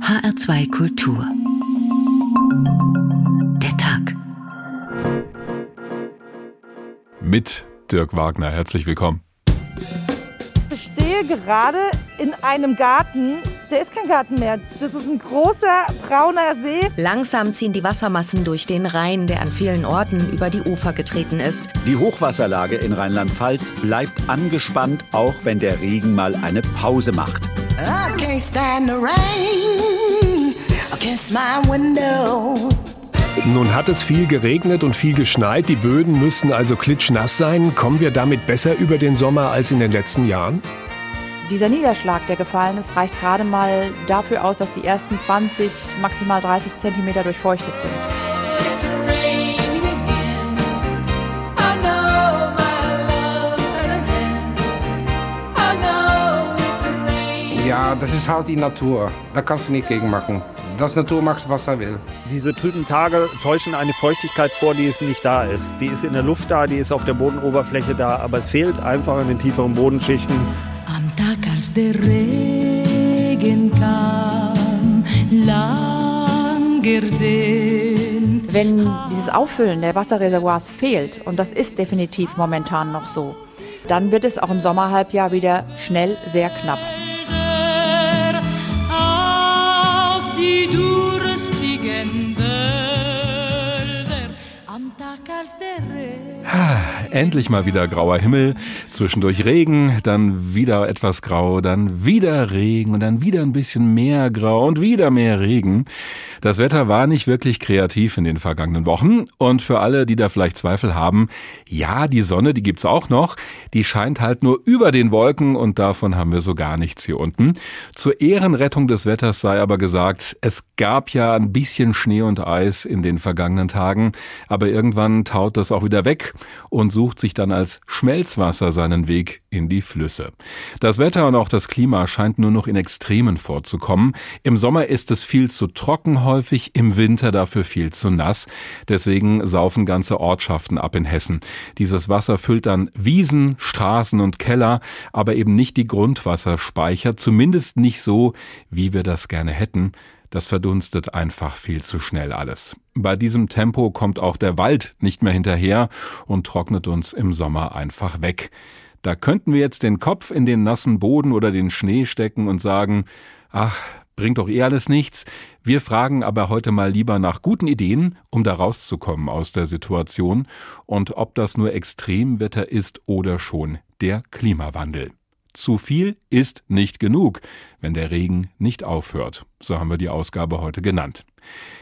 HR2 Kultur. Der Tag. Mit Dirk Wagner. Herzlich willkommen. Ich stehe gerade in einem Garten. Der ist kein Garten mehr. Das ist ein großer brauner See. Langsam ziehen die Wassermassen durch den Rhein, der an vielen Orten über die Ufer getreten ist. Die Hochwasserlage in Rheinland-Pfalz bleibt angespannt, auch wenn der Regen mal eine Pause macht. I can't stand the rain against my window. Nun hat es viel geregnet und viel geschneit. Die Böden müssen also klitschnass sein. Kommen wir damit besser über den Sommer als in den letzten Jahren? Dieser Niederschlag, der gefallen ist, reicht gerade mal dafür aus, dass die ersten 20, maximal 30 Zentimeter durchfeuchtet sind. Ja, das ist halt die Natur. Da kannst du nicht gegen machen. Das Natur macht, was er will. Diese trüben Tage täuschen eine Feuchtigkeit vor, die es nicht da ist. Die ist in der Luft da, die ist auf der Bodenoberfläche da, aber es fehlt einfach in den tieferen Bodenschichten. Am Tag, als der Regen kam, langer Sinn. Wenn dieses Auffüllen der Wasserreservoirs fehlt, und das ist definitiv momentan noch so, dann wird es auch im Sommerhalbjahr wieder schnell sehr knapp. Die durstigen Wälder, am Tag, als der Regen Endlich mal wieder grauer Himmel, zwischendurch Regen, dann wieder etwas grau, dann wieder Regen und dann wieder ein bisschen mehr grau und wieder mehr Regen. Das Wetter war nicht wirklich kreativ in den vergangenen Wochen und für alle, die da vielleicht Zweifel haben, ja, die Sonne, die gibt's auch noch, die scheint halt nur über den Wolken und davon haben wir so gar nichts hier unten. Zur Ehrenrettung des Wetters sei aber gesagt, es gab ja ein bisschen Schnee und Eis in den vergangenen Tagen, aber irgendwann taut das auch wieder weg und sucht sich dann als Schmelzwasser seinen Weg in die Flüsse. Das Wetter und auch das Klima scheint nur noch in Extremen vorzukommen. Im Sommer ist es viel zu trocken häufig, im Winter dafür viel zu nass. Deswegen saufen ganze Ortschaften ab in Hessen. Dieses Wasser füllt dann Wiesen, Straßen und Keller, aber eben nicht die Grundwasserspeicher, zumindest nicht so, wie wir das gerne hätten. Das verdunstet einfach viel zu schnell alles. Bei diesem Tempo kommt auch der Wald nicht mehr hinterher und trocknet uns im Sommer einfach weg. Da könnten wir jetzt den Kopf in den nassen Boden oder den Schnee stecken und sagen, ach, bringt doch eh alles nichts. Wir fragen aber heute mal lieber nach guten Ideen, um da rauszukommen aus der Situation und ob das nur Extremwetter ist oder schon der Klimawandel. Zu viel ist nicht genug, wenn der Regen nicht aufhört. So haben wir die Ausgabe heute genannt.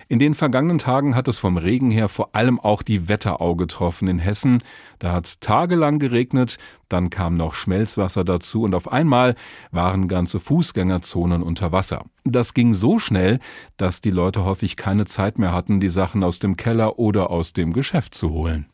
In den vergangenen Tagen hat es vom Regen her vor allem auch die Wetterau getroffen in Hessen. Da hat es tagelang geregnet, dann kam noch Schmelzwasser dazu und auf einmal waren ganze Fußgängerzonen unter Wasser. Das ging so schnell, dass die Leute häufig keine Zeit mehr hatten, die Sachen aus dem Keller oder aus dem Geschäft zu holen.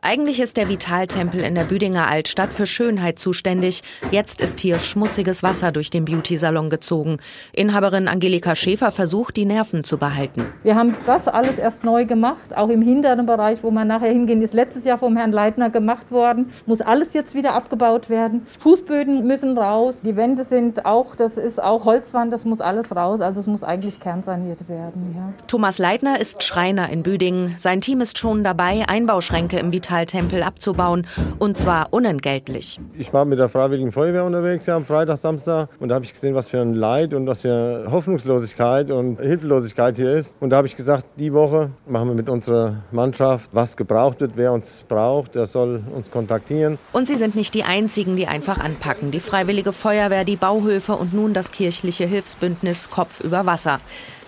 Eigentlich ist der Vitaltempel in der Büdinger Altstadt für Schönheit zuständig. Jetzt ist hier schmutziges Wasser durch den Beauty-Salon gezogen. Inhaberin Angelika Schäfer versucht, die Nerven zu behalten. Wir haben das alles erst neu gemacht, auch im hinteren Bereich, wo man nachher hingehen, ist letztes Jahr vom Herrn Leitner gemacht worden. Muss alles jetzt wieder abgebaut werden. Fußböden müssen raus. Die Wände sind auch, das ist auch Holzwand, das muss alles raus. Also es muss eigentlich kernsaniert werden. Ja. Thomas Leitner ist Schreiner in Büdingen. Sein Team ist schon dabei, Einbauschränke im Vitaltempel abzubauen und zwar unentgeltlich. Ich war mit der Freiwilligen Feuerwehr unterwegs ja, am Freitag, Samstag und da habe ich gesehen, was für ein Leid und was für Hoffnungslosigkeit und Hilflosigkeit hier ist. Und da habe ich gesagt, die Woche machen wir mit unserer Mannschaft, was gebraucht wird, wer uns braucht, der soll uns kontaktieren. Und sie sind nicht die einzigen, die einfach anpacken. Die Freiwillige Feuerwehr, die Bauhöfe und nun das kirchliche Hilfsbündnis Kopf über Wasser.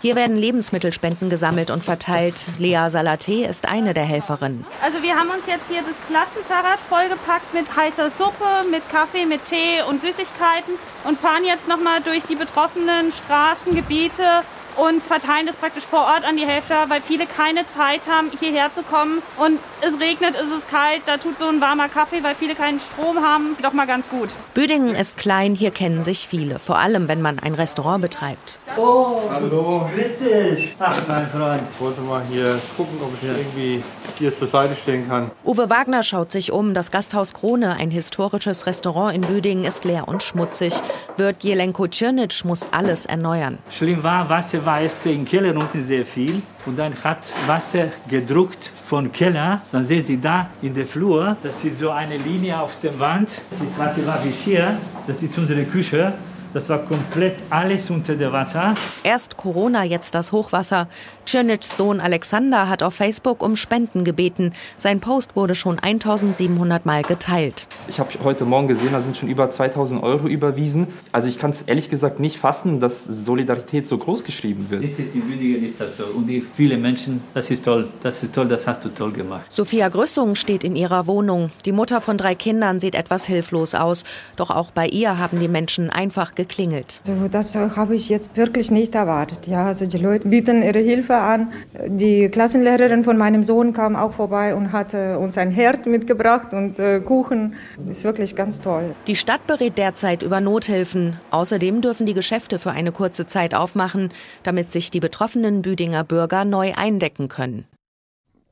Hier werden Lebensmittelspenden gesammelt und verteilt. Lea Salaté ist eine der Helferinnen. Also wir haben uns jetzt hier das Lastenfahrrad vollgepackt mit heißer Suppe, mit Kaffee, mit Tee und Süßigkeiten und fahren jetzt nochmal durch die betroffenen Straßengebiete und verteilen das praktisch vor Ort an die Helfer, weil viele keine Zeit haben, hierher zu kommen. Und es regnet, es ist kalt, da tut so ein warmer Kaffee, weil viele keinen Strom haben, doch mal ganz gut. Büdingen ist klein, hier kennen sich viele, vor allem wenn man ein Restaurant betreibt. Oh, hallo. Grüß dich. Ach, mein Freund. Ich wollte mal hier gucken, ob ich irgendwie hier zur Seite stehen kann. Uwe Wagner schaut sich um. Das Gasthaus Krone, ein historisches Restaurant in Büdingen, ist leer und schmutzig. Wirt Jelenko Czirnitsch muss alles erneuern. Schlimm war, Wasser war erst im Keller unten sehr viel. Und dann hat Wasser gedruckt von Keller. Dann sehen Sie da in der Flur, das ist so eine Linie auf der Wand. Das Wasser war bis hier. Das ist unsere Küche. Das war komplett alles unter dem Wasser. Erst Corona, jetzt das Hochwasser. Czernitschs Sohn Alexander hat auf Facebook um Spenden gebeten. Sein Post wurde schon 1700 Mal geteilt. Ich habe heute Morgen gesehen, da sind schon über 2000 Euro überwiesen. Also ich kann es ehrlich gesagt nicht fassen, dass Solidarität so groß geschrieben wird. Ist die Bündingen, ist das so. Und die viele Menschen, das ist toll. Das ist toll, das hast du toll gemacht. Sophia Grüssung steht in ihrer Wohnung. Die Mutter von drei Kindern sieht etwas hilflos aus. Doch auch bei ihr haben die Menschen einfach geklingelt. Also das habe ich jetzt wirklich nicht erwartet. Ja, also die Leute bieten ihre Hilfe an. Die Klassenlehrerin von meinem Sohn kam auch vorbei und hatte uns ein Herd mitgebracht und äh, Kuchen. Ist wirklich ganz toll. Die Stadt berät derzeit über Nothilfen. Außerdem dürfen die Geschäfte für eine kurze Zeit aufmachen, damit sich die betroffenen Büdinger Bürger neu eindecken können.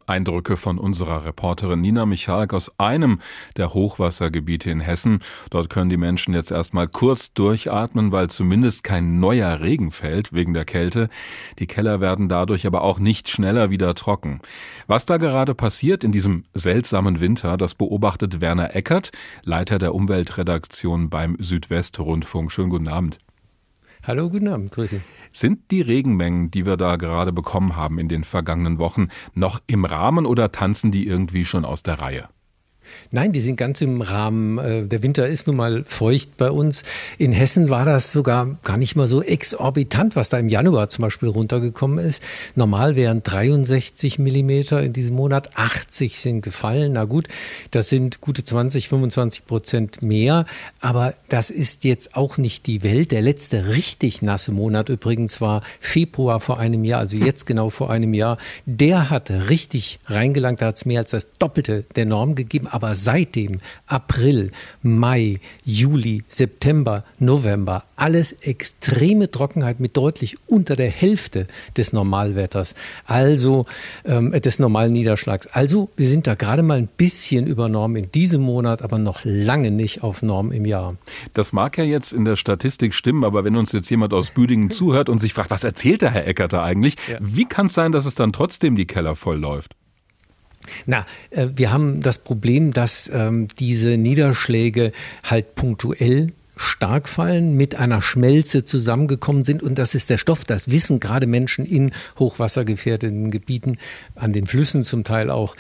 Eindrücke von unserer Reporterin Nina Michalk aus einem der Hochwassergebiete in Hessen. Dort können die Menschen jetzt erstmal kurz durchatmen, weil zumindest kein neuer Regen fällt wegen der Kälte. Die Keller werden dadurch aber auch nicht schneller wieder trocken. Was da gerade passiert in diesem seltsamen Winter, das beobachtet Werner Eckert, Leiter der Umweltredaktion beim Südwestrundfunk. Schönen guten Abend. Hallo, guten Abend, grüße. Sind die Regenmengen, die wir da gerade bekommen haben in den vergangenen Wochen, noch im Rahmen oder tanzen die irgendwie schon aus der Reihe? Nein, die sind ganz im Rahmen. Äh, der Winter ist nun mal feucht bei uns. In Hessen war das sogar gar nicht mal so exorbitant, was da im Januar zum Beispiel runtergekommen ist. Normal wären 63 Millimeter in diesem Monat, 80 sind gefallen. Na gut, das sind gute 20, 25 Prozent mehr. Aber das ist jetzt auch nicht die Welt. Der letzte richtig nasse Monat übrigens war Februar vor einem Jahr, also jetzt genau vor einem Jahr. Der hat richtig reingelangt. Da hat es mehr als das Doppelte der Norm gegeben aber seitdem April, Mai, Juli, September, November, alles extreme Trockenheit mit deutlich unter der Hälfte des Normalwetters, also ähm, des normalen Niederschlags. Also wir sind da gerade mal ein bisschen über Norm in diesem Monat, aber noch lange nicht auf Norm im Jahr. Das mag ja jetzt in der Statistik stimmen, aber wenn uns jetzt jemand aus Büdingen zuhört und sich fragt, was erzählt der Herr Eckert da eigentlich, ja. wie kann es sein, dass es dann trotzdem die Keller voll läuft? Na, äh, wir haben das Problem, dass ähm, diese Niederschläge halt punktuell stark fallen, mit einer Schmelze zusammengekommen sind. Und das ist der Stoff, das wissen gerade Menschen in hochwassergefährdeten Gebieten, an den Flüssen zum Teil auch.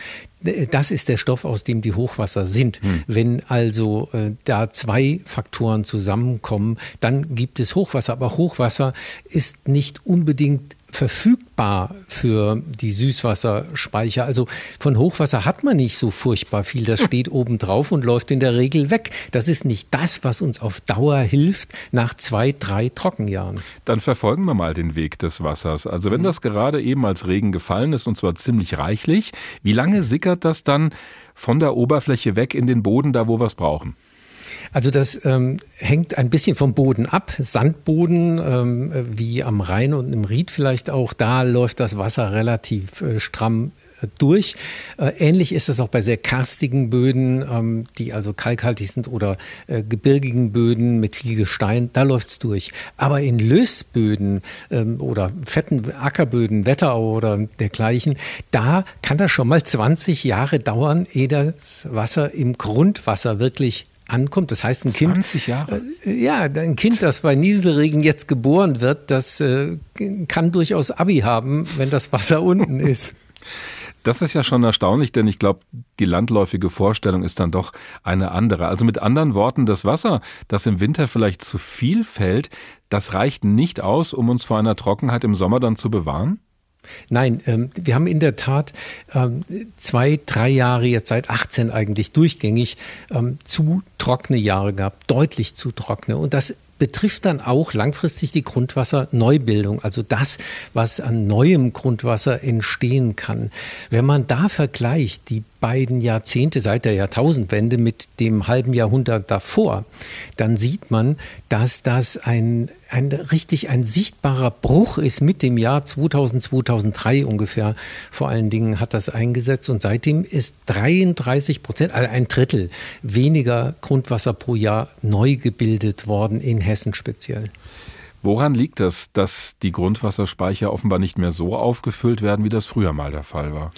Das ist der Stoff, aus dem die Hochwasser sind. Hm. Wenn also äh, da zwei Faktoren zusammenkommen, dann gibt es Hochwasser. Aber Hochwasser ist nicht unbedingt verfügbar für die Süßwasserspeicher. Also von Hochwasser hat man nicht so furchtbar viel. Das steht oben drauf und läuft in der Regel weg. Das ist nicht das, was uns auf Dauer hilft nach zwei, drei Trockenjahren. Dann verfolgen wir mal den Weg des Wassers. Also wenn mhm. das gerade eben als Regen gefallen ist und zwar ziemlich reichlich, wie lange sickert das dann von der Oberfläche weg in den Boden, da wo wir es brauchen? Also das ähm, hängt ein bisschen vom Boden ab. Sandboden, ähm, wie am Rhein und im Ried vielleicht auch, da läuft das Wasser relativ äh, stramm äh, durch. Äh, ähnlich ist es auch bei sehr karstigen Böden, ähm, die also kalkhaltig sind oder äh, gebirgigen Böden mit viel Gestein, da läuft's durch. Aber in Lössböden ähm, oder fetten Ackerböden, Wetterau oder dergleichen, da kann das schon mal 20 Jahre dauern, ehe das Wasser im Grundwasser wirklich ankommt. Das heißt, ein 20 Jahre? Äh, ja, ein Kind, das bei Nieselregen jetzt geboren wird, das äh, kann durchaus Abi haben, wenn das Wasser unten ist. Das ist ja schon erstaunlich, denn ich glaube, die landläufige Vorstellung ist dann doch eine andere. Also mit anderen Worten, das Wasser, das im Winter vielleicht zu viel fällt, das reicht nicht aus, um uns vor einer Trockenheit im Sommer dann zu bewahren? Nein, ähm, wir haben in der Tat ähm, zwei, drei Jahre, jetzt seit 18 eigentlich durchgängig, ähm, zu trockene Jahre gehabt, deutlich zu trockene. Und das betrifft dann auch langfristig die Grundwasserneubildung, also das, was an neuem Grundwasser entstehen kann. Wenn man da vergleicht, die beiden Jahrzehnte seit der Jahrtausendwende mit dem halben Jahrhundert davor, dann sieht man, dass das ein, ein richtig ein sichtbarer Bruch ist mit dem Jahr 2000, 2003 ungefähr. Vor allen Dingen hat das eingesetzt und seitdem ist 33 Prozent, also ein Drittel weniger Grundwasser pro Jahr neu gebildet worden in Hessen speziell. Woran liegt das, dass die Grundwasserspeicher offenbar nicht mehr so aufgefüllt werden, wie das früher mal der Fall war?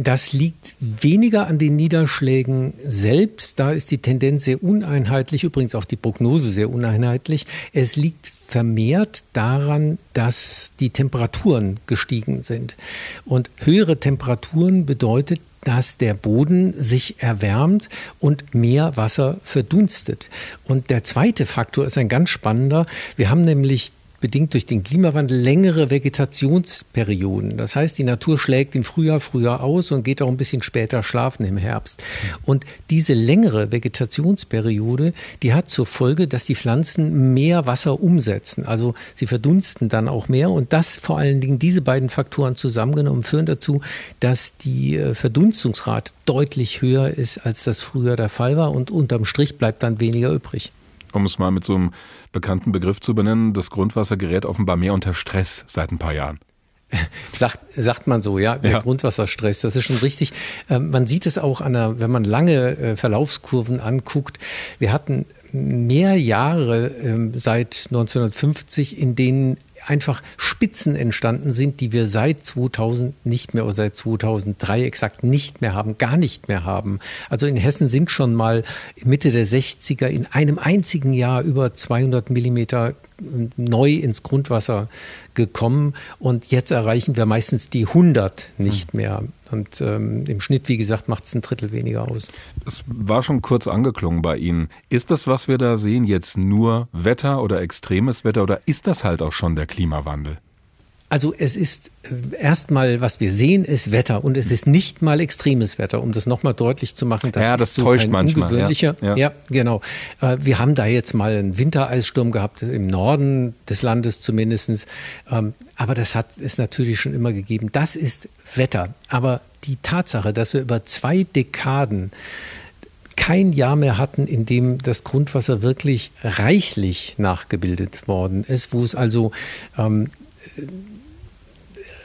Das liegt weniger an den Niederschlägen selbst. Da ist die Tendenz sehr uneinheitlich, übrigens auch die Prognose sehr uneinheitlich. Es liegt vermehrt daran, dass die Temperaturen gestiegen sind. Und höhere Temperaturen bedeutet, dass der Boden sich erwärmt und mehr Wasser verdunstet. Und der zweite Faktor ist ein ganz spannender. Wir haben nämlich bedingt durch den Klimawandel längere Vegetationsperioden. Das heißt, die Natur schlägt im Frühjahr früher aus und geht auch ein bisschen später schlafen im Herbst. Und diese längere Vegetationsperiode, die hat zur Folge, dass die Pflanzen mehr Wasser umsetzen. Also sie verdunsten dann auch mehr und das vor allen Dingen diese beiden Faktoren zusammengenommen führen dazu, dass die äh, Verdunstungsrate deutlich höher ist, als das früher der Fall war und unterm Strich bleibt dann weniger übrig um es mal mit so einem bekannten Begriff zu benennen, das Grundwasser gerät offenbar mehr unter Stress seit ein paar Jahren. Sagt, sagt man so, ja, ja. Grundwasserstress, das ist schon richtig. Ähm, man sieht es auch an der, wenn man lange äh, Verlaufskurven anguckt. Wir hatten mehr Jahre ähm, seit 1950, in denen einfach Spitzen entstanden sind, die wir seit 2000 nicht mehr oder seit 2003 exakt nicht mehr haben, gar nicht mehr haben. Also in Hessen sind schon mal Mitte der 60er in einem einzigen Jahr über 200 Millimeter neu ins Grundwasser gekommen und jetzt erreichen wir meistens die 100 nicht hm. mehr. Und ähm, im Schnitt, wie gesagt, macht es ein Drittel weniger aus. Es war schon kurz angeklungen bei Ihnen. Ist das, was wir da sehen, jetzt nur Wetter oder extremes Wetter oder ist das halt auch schon der Klimawandel? Also es ist äh, erstmal, was wir sehen, ist Wetter und es ist nicht mal extremes Wetter, um das nochmal deutlich zu machen. Das ja, das so täuscht manchmal. Ungewöhnlicher, ja, ja. ja, genau. Äh, wir haben da jetzt mal einen Wintereissturm gehabt, im Norden des Landes zumindestens. Ähm, aber das hat es natürlich schon immer gegeben. Das ist Wetter. Aber die Tatsache, dass wir über zwei Dekaden kein Jahr mehr hatten, in dem das Grundwasser wirklich reichlich nachgebildet worden ist, wo es also ähm,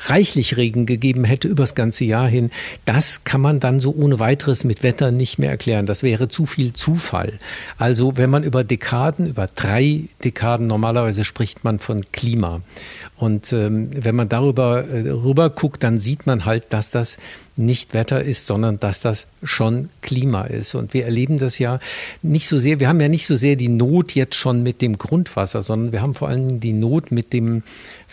reichlich Regen gegeben hätte übers ganze Jahr hin, das kann man dann so ohne weiteres mit Wetter nicht mehr erklären. Das wäre zu viel Zufall. Also wenn man über Dekaden, über drei Dekaden normalerweise spricht man von Klima. Und ähm, wenn man darüber äh, rüber guckt, dann sieht man halt, dass das nicht Wetter ist, sondern dass das schon Klima ist. Und wir erleben das ja nicht so sehr, wir haben ja nicht so sehr die Not jetzt schon mit dem Grundwasser, sondern wir haben vor allem die Not mit dem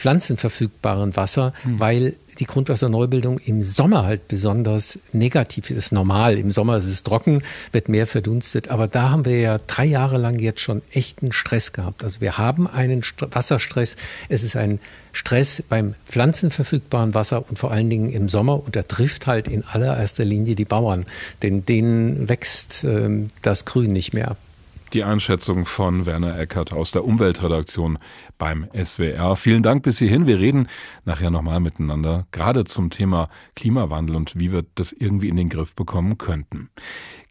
pflanzenverfügbaren Wasser, hm. weil die Grundwasserneubildung im Sommer halt besonders negativ ist. Normal, im Sommer ist es trocken, wird mehr verdunstet, aber da haben wir ja drei Jahre lang jetzt schon echten Stress gehabt. Also wir haben einen St Wasserstress. Es ist ein Stress beim pflanzenverfügbaren Wasser und vor allen Dingen im Sommer und er trifft halt in allererster Linie die Bauern, denn denen wächst äh, das Grün nicht mehr. Die Einschätzung von Werner Eckert aus der Umweltredaktion beim SWR. Vielen Dank bis hierhin. Wir reden nachher nochmal miteinander, gerade zum Thema Klimawandel und wie wir das irgendwie in den Griff bekommen könnten.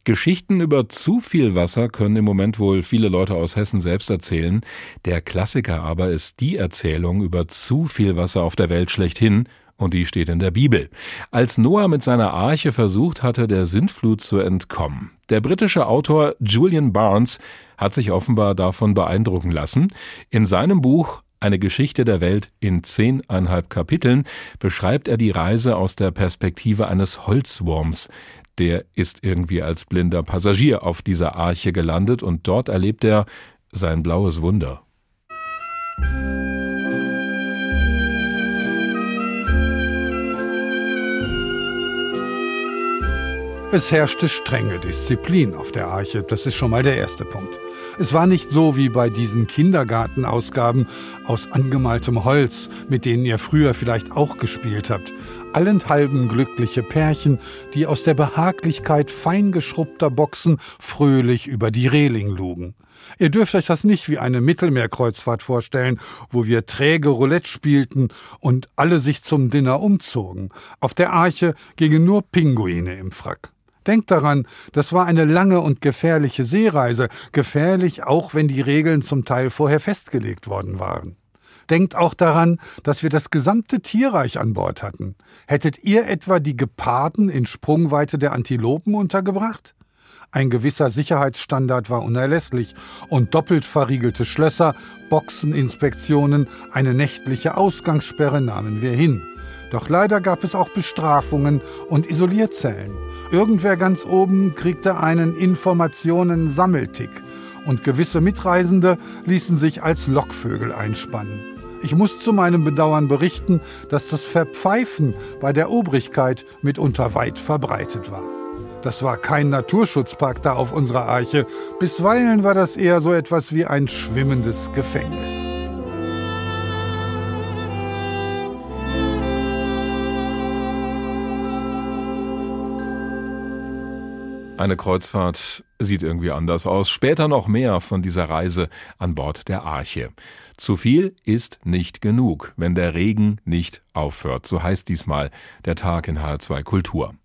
Geschichten über zu viel Wasser können im Moment wohl viele Leute aus Hessen selbst erzählen. Der Klassiker aber ist die Erzählung über zu viel Wasser auf der Welt schlechthin und die steht in der Bibel. Als Noah mit seiner Arche versucht hatte, der Sintflut zu entkommen. Der britische Autor Julian Barnes hat sich offenbar davon beeindrucken lassen. In seinem Buch eine Geschichte der Welt in zehneinhalb Kapiteln beschreibt er die Reise aus der Perspektive eines Holzwurms. Der ist irgendwie als blinder Passagier auf dieser Arche gelandet und dort erlebt er sein blaues Wunder. Es herrschte strenge Disziplin auf der Arche, das ist schon mal der erste Punkt. Es war nicht so wie bei diesen Kindergartenausgaben aus angemaltem Holz, mit denen ihr früher vielleicht auch gespielt habt. Allenthalben glückliche Pärchen, die aus der Behaglichkeit feingeschrubbter Boxen fröhlich über die Reling lugen. Ihr dürft euch das nicht wie eine Mittelmeerkreuzfahrt vorstellen, wo wir träge Roulette spielten und alle sich zum Dinner umzogen. Auf der Arche gingen nur Pinguine im Frack. Denkt daran, das war eine lange und gefährliche Seereise, gefährlich auch wenn die Regeln zum Teil vorher festgelegt worden waren. Denkt auch daran, dass wir das gesamte Tierreich an Bord hatten. Hättet ihr etwa die Geparden in Sprungweite der Antilopen untergebracht? Ein gewisser Sicherheitsstandard war unerlässlich und doppelt verriegelte Schlösser, Boxeninspektionen, eine nächtliche Ausgangssperre nahmen wir hin. Doch leider gab es auch Bestrafungen und Isolierzellen. Irgendwer ganz oben kriegte einen Informationen-Sammeltick und gewisse Mitreisende ließen sich als Lockvögel einspannen. Ich muss zu meinem Bedauern berichten, dass das Verpfeifen bei der Obrigkeit mitunter weit verbreitet war. Das war kein Naturschutzpark da auf unserer Arche. Bisweilen war das eher so etwas wie ein schwimmendes Gefängnis. Eine Kreuzfahrt sieht irgendwie anders aus. Später noch mehr von dieser Reise an Bord der Arche. Zu viel ist nicht genug, wenn der Regen nicht aufhört. So heißt diesmal der Tag in HR2 Kultur.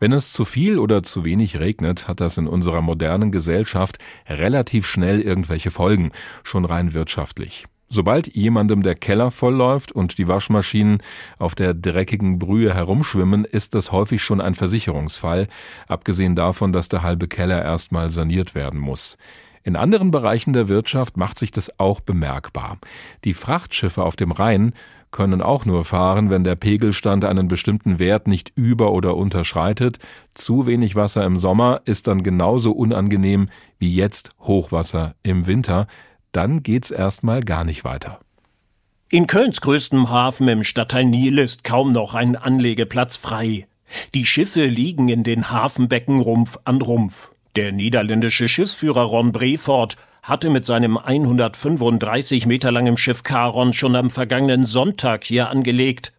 Wenn es zu viel oder zu wenig regnet, hat das in unserer modernen Gesellschaft relativ schnell irgendwelche Folgen, schon rein wirtschaftlich. Sobald jemandem der Keller vollläuft und die Waschmaschinen auf der dreckigen Brühe herumschwimmen, ist das häufig schon ein Versicherungsfall, abgesehen davon, dass der halbe Keller erstmal saniert werden muss. In anderen Bereichen der Wirtschaft macht sich das auch bemerkbar. Die Frachtschiffe auf dem Rhein können auch nur fahren, wenn der Pegelstand einen bestimmten Wert nicht über- oder unterschreitet. Zu wenig Wasser im Sommer ist dann genauso unangenehm wie jetzt Hochwasser im Winter dann geht's erstmal gar nicht weiter. In Kölns größtem Hafen im Stadtteil Nil ist kaum noch ein Anlegeplatz frei. Die Schiffe liegen in den Hafenbecken Rumpf an Rumpf. Der niederländische Schiffsführer Ron Brefort hatte mit seinem 135 Meter langen Schiff Caron schon am vergangenen Sonntag hier angelegt.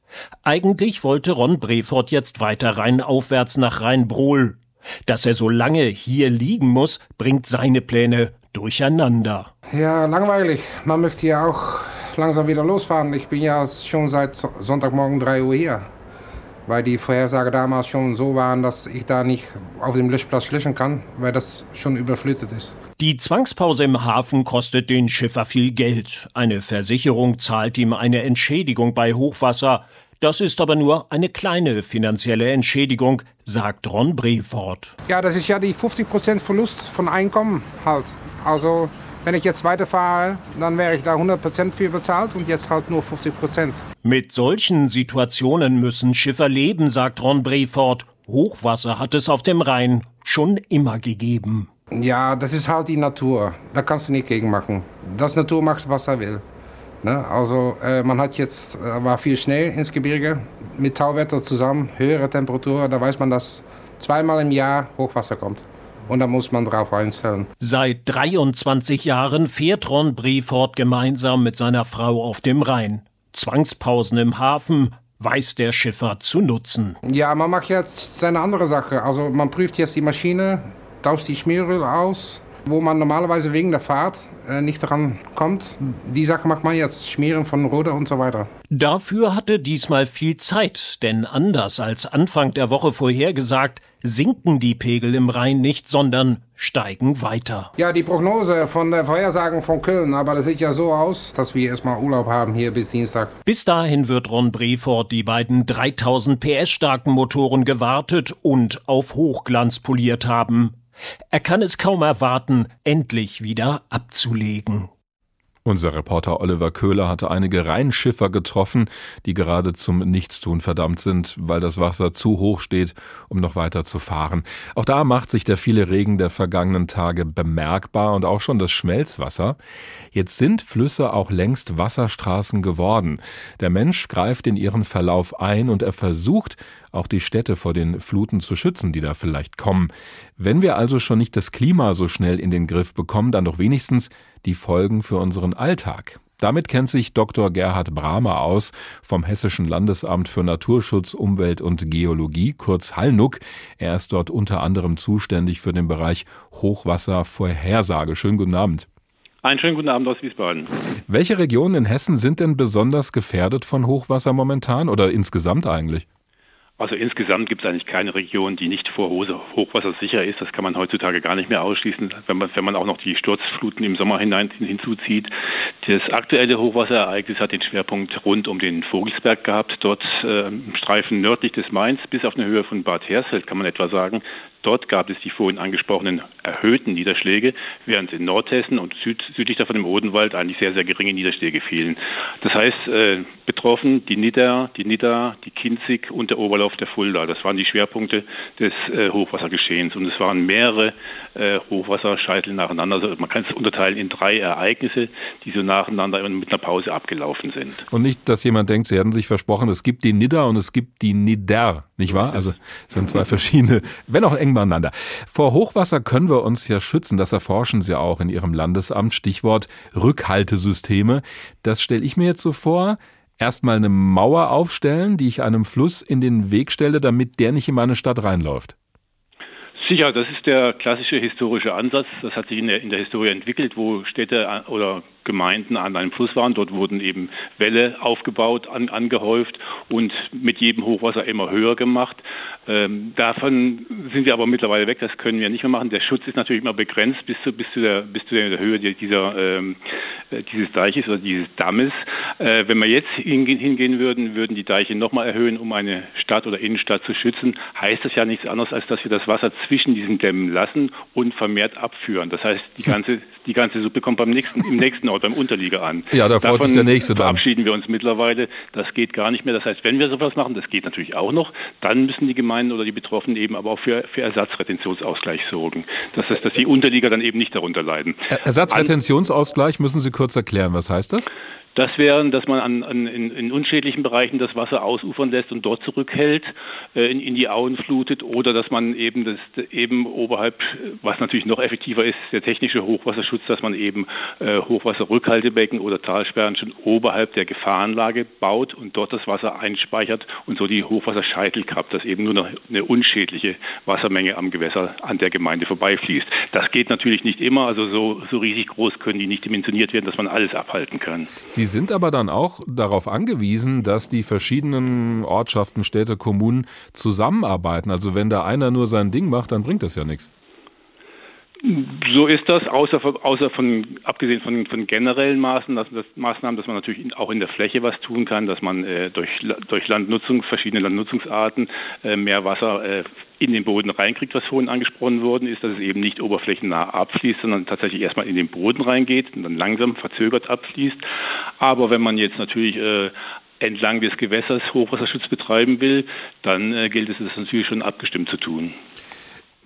Eigentlich wollte Ron Brefort jetzt weiter rheinaufwärts nach Rheinbrohl. Dass er so lange hier liegen muss, bringt seine Pläne durcheinander. Ja, langweilig. Man möchte ja auch langsam wieder losfahren. Ich bin ja schon seit Sonntagmorgen 3 Uhr hier. Weil die Vorhersage damals schon so waren, dass ich da nicht auf dem Löschplatz löschen kann, weil das schon überflutet ist. Die Zwangspause im Hafen kostet den Schiffer viel Geld. Eine Versicherung zahlt ihm eine Entschädigung bei Hochwasser. Das ist aber nur eine kleine finanzielle Entschädigung, sagt Ron Brefort. Ja, das ist ja die 50% Verlust von Einkommen halt. Also wenn ich jetzt weiterfahre, dann wäre ich da 100% für bezahlt und jetzt halt nur 50%. Mit solchen Situationen müssen Schiffer leben, sagt Ron Brefort. Hochwasser hat es auf dem Rhein schon immer gegeben. Ja, das ist halt die Natur. Da kannst du nicht gegen machen. Das Natur macht, was er will. Ne? Also äh, man hat jetzt, äh, war viel Schnee ins Gebirge mit Tauwetter zusammen, höhere Temperatur. Da weiß man, dass zweimal im Jahr Hochwasser kommt und da muss man drauf einstellen. Seit 23 Jahren fährt Ron Brefort gemeinsam mit seiner Frau auf dem Rhein. Zwangspausen im Hafen weiß der Schiffer zu nutzen. Ja, man macht jetzt seine andere Sache. Also man prüft jetzt die Maschine, tauscht die Schmieröl aus, wo man normalerweise wegen der Fahrt äh, nicht dran kommt. Die Sache macht man jetzt, Schmieren von Ruder und so weiter. Dafür hatte diesmal viel Zeit, denn anders als Anfang der Woche vorhergesagt, sinken die Pegel im Rhein nicht, sondern steigen weiter. Ja, die Prognose von der Vorhersagen von Köln, aber das sieht ja so aus, dass wir erstmal Urlaub haben hier bis Dienstag. Bis dahin wird Ron Brefort die beiden 3000 PS starken Motoren gewartet und auf Hochglanz poliert haben. Er kann es kaum erwarten, endlich wieder abzulegen. Unser Reporter Oliver Köhler hatte einige Rheinschiffer getroffen, die gerade zum Nichtstun verdammt sind, weil das Wasser zu hoch steht, um noch weiter zu fahren. Auch da macht sich der viele Regen der vergangenen Tage bemerkbar und auch schon das Schmelzwasser. Jetzt sind Flüsse auch längst Wasserstraßen geworden. Der Mensch greift in ihren Verlauf ein und er versucht, auch die Städte vor den Fluten zu schützen, die da vielleicht kommen. Wenn wir also schon nicht das Klima so schnell in den Griff bekommen, dann doch wenigstens die Folgen für unseren Alltag. Damit kennt sich Dr. Gerhard Brahmer aus vom Hessischen Landesamt für Naturschutz, Umwelt und Geologie, kurz Hallnuck. Er ist dort unter anderem zuständig für den Bereich Hochwasservorhersage. Schönen guten Abend. Einen schönen guten Abend aus Wiesbaden. Welche Regionen in Hessen sind denn besonders gefährdet von Hochwasser momentan oder insgesamt eigentlich? Also insgesamt gibt es eigentlich keine Region, die nicht vor Hochwasser sicher ist. Das kann man heutzutage gar nicht mehr ausschließen, wenn man, wenn man auch noch die Sturzfluten im Sommer hinein hinzuzieht. Das aktuelle Hochwasserereignis hat den Schwerpunkt rund um den Vogelsberg gehabt. Dort äh, im Streifen nördlich des Mains bis auf eine Höhe von Bad Hersfeld, kann man etwa sagen, Dort gab es die vorhin angesprochenen erhöhten Niederschläge, während in Nordhessen und süd, südlich davon im Odenwald eigentlich sehr, sehr geringe Niederschläge fielen. Das heißt, äh, betroffen die Nidda, die Nidda, die Kinzig und der Oberlauf der Fulda. Das waren die Schwerpunkte des äh, Hochwassergeschehens. Und es waren mehrere äh, Hochwasserscheitel nacheinander. Also man kann es unterteilen in drei Ereignisse, die so nacheinander mit einer Pause abgelaufen sind. Und nicht, dass jemand denkt, Sie hätten sich versprochen, es gibt die Nidda und es gibt die Nidder, nicht wahr? Also es sind zwei verschiedene, wenn auch eng beieinander. Vor Hochwasser können wir uns ja schützen. Das erforschen Sie auch in Ihrem Landesamt. Stichwort Rückhaltesysteme. Das stelle ich mir jetzt so vor. Erstmal eine Mauer aufstellen, die ich einem Fluss in den Weg stelle, damit der nicht in meine Stadt reinläuft. Sicher, das ist der klassische historische Ansatz. Das hat sich in der, in der Historie entwickelt, wo Städte oder Gemeinden an einem Fluss waren. Dort wurden eben Wälle aufgebaut, an, angehäuft und mit jedem Hochwasser immer höher gemacht. Ähm, davon sind wir aber mittlerweile weg. Das können wir nicht mehr machen. Der Schutz ist natürlich immer begrenzt bis zu, bis zu, der, bis zu der Höhe dieser, ähm, äh, dieses Deiches oder dieses Dammes. Äh, wenn wir jetzt hingehen, hingehen würden, würden die Deiche nochmal erhöhen, um eine Stadt oder Innenstadt zu schützen. Heißt das ja nichts anderes, als dass wir das Wasser zwischen diesen Dämmen lassen und vermehrt abführen. Das heißt, die ganze, die ganze Suppe kommt beim nächsten, im nächsten Ort beim Unterlieger an. Ja, da freut sich der nächste dann. verabschieden wir uns mittlerweile. Das geht gar nicht mehr. Das heißt, wenn wir sowas machen, das geht natürlich auch noch, dann müssen die Gemeinden oder die Betroffenen eben aber auch für, für Ersatzretentionsausgleich sorgen. Das heißt, dass die Unterlieger dann eben nicht darunter leiden. Ersatzretentionsausgleich müssen Sie kurz erklären. Was heißt das? Das wären, dass man an, an, in, in, unschädlichen Bereichen das Wasser ausufern lässt und dort zurückhält, äh, in, in, die Auen flutet, oder dass man eben das eben oberhalb, was natürlich noch effektiver ist, der technische Hochwasserschutz, dass man eben äh, Hochwasserrückhaltebecken oder Talsperren schon oberhalb der Gefahrenlage baut und dort das Wasser einspeichert und so die Hochwasserscheitel kappt, dass eben nur noch eine unschädliche Wassermenge am Gewässer an der Gemeinde vorbeifließt. Das geht natürlich nicht immer, also so, so riesig groß können die nicht dimensioniert werden, dass man alles abhalten kann. Sie Sie sind aber dann auch darauf angewiesen, dass die verschiedenen Ortschaften, Städte, Kommunen zusammenarbeiten. Also wenn da einer nur sein Ding macht, dann bringt das ja nichts. So ist das, außer, außer von, abgesehen von, von generellen Maßnahmen, dass, dass, Maßnahmen, dass man natürlich auch in der Fläche was tun kann, dass man äh, durch, durch Landnutzung, verschiedene Landnutzungsarten äh, mehr Wasser äh, in den Boden reinkriegt, was vorhin angesprochen worden ist, dass es eben nicht oberflächennah abfließt, sondern tatsächlich erstmal in den Boden reingeht und dann langsam verzögert abfließt. Aber wenn man jetzt natürlich äh, entlang des Gewässers Hochwasserschutz betreiben will, dann äh, gilt es, das natürlich schon abgestimmt zu tun.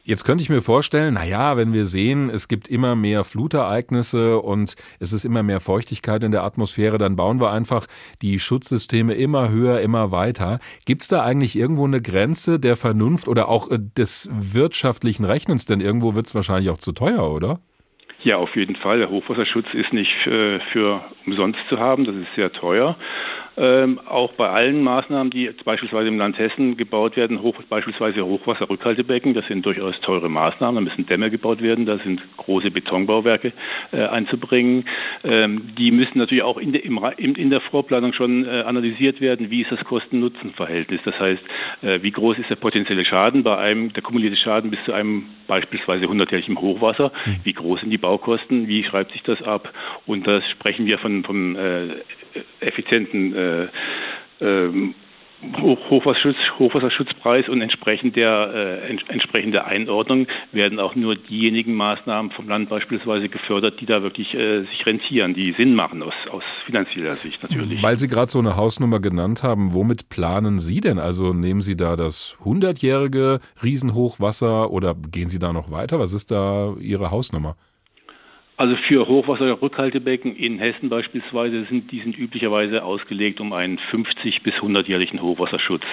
Jetzt könnte ich mir vorstellen, na ja, wenn wir sehen, es gibt immer mehr Flutereignisse und es ist immer mehr Feuchtigkeit in der Atmosphäre, dann bauen wir einfach die Schutzsysteme immer höher, immer weiter. Gibt es da eigentlich irgendwo eine Grenze der Vernunft oder auch äh, des wirtschaftlichen Rechnens? Denn irgendwo wird es wahrscheinlich auch zu teuer, oder? Ja, auf jeden Fall. Der Hochwasserschutz ist nicht äh, für umsonst zu haben. Das ist sehr teuer. Ähm, auch bei allen Maßnahmen, die beispielsweise im Land Hessen gebaut werden, hoch, beispielsweise Hochwasserrückhaltebecken, das sind durchaus teure Maßnahmen. Da müssen Dämme gebaut werden, da sind große Betonbauwerke äh, einzubringen. Ähm, die müssen natürlich auch in der, im, in der Vorplanung schon äh, analysiert werden, wie ist das Kosten-Nutzen-Verhältnis. Das heißt, äh, wie groß ist der potenzielle Schaden bei einem, der kumulierte Schaden bis zu einem beispielsweise 100-jährigen Hochwasser, hm. wie groß sind die Baukosten, wie schreibt sich das ab? Und das sprechen wir von, von äh, effizienten äh, ähm, Hoch, Hochwasserschutz, Hochwasserschutzpreis und entsprechend der äh, ents entsprechende Einordnung werden auch nur diejenigen Maßnahmen vom Land beispielsweise gefördert, die da wirklich äh, sich rentieren, die Sinn machen aus, aus finanzieller Sicht natürlich. Weil Sie gerade so eine Hausnummer genannt haben, womit planen Sie denn? Also nehmen Sie da das 100-jährige Riesenhochwasser oder gehen Sie da noch weiter? Was ist da Ihre Hausnummer? Also für Hochwasserrückhaltebecken in Hessen beispielsweise sind die sind üblicherweise ausgelegt, um einen 50 bis 100-jährigen Hochwasserschutz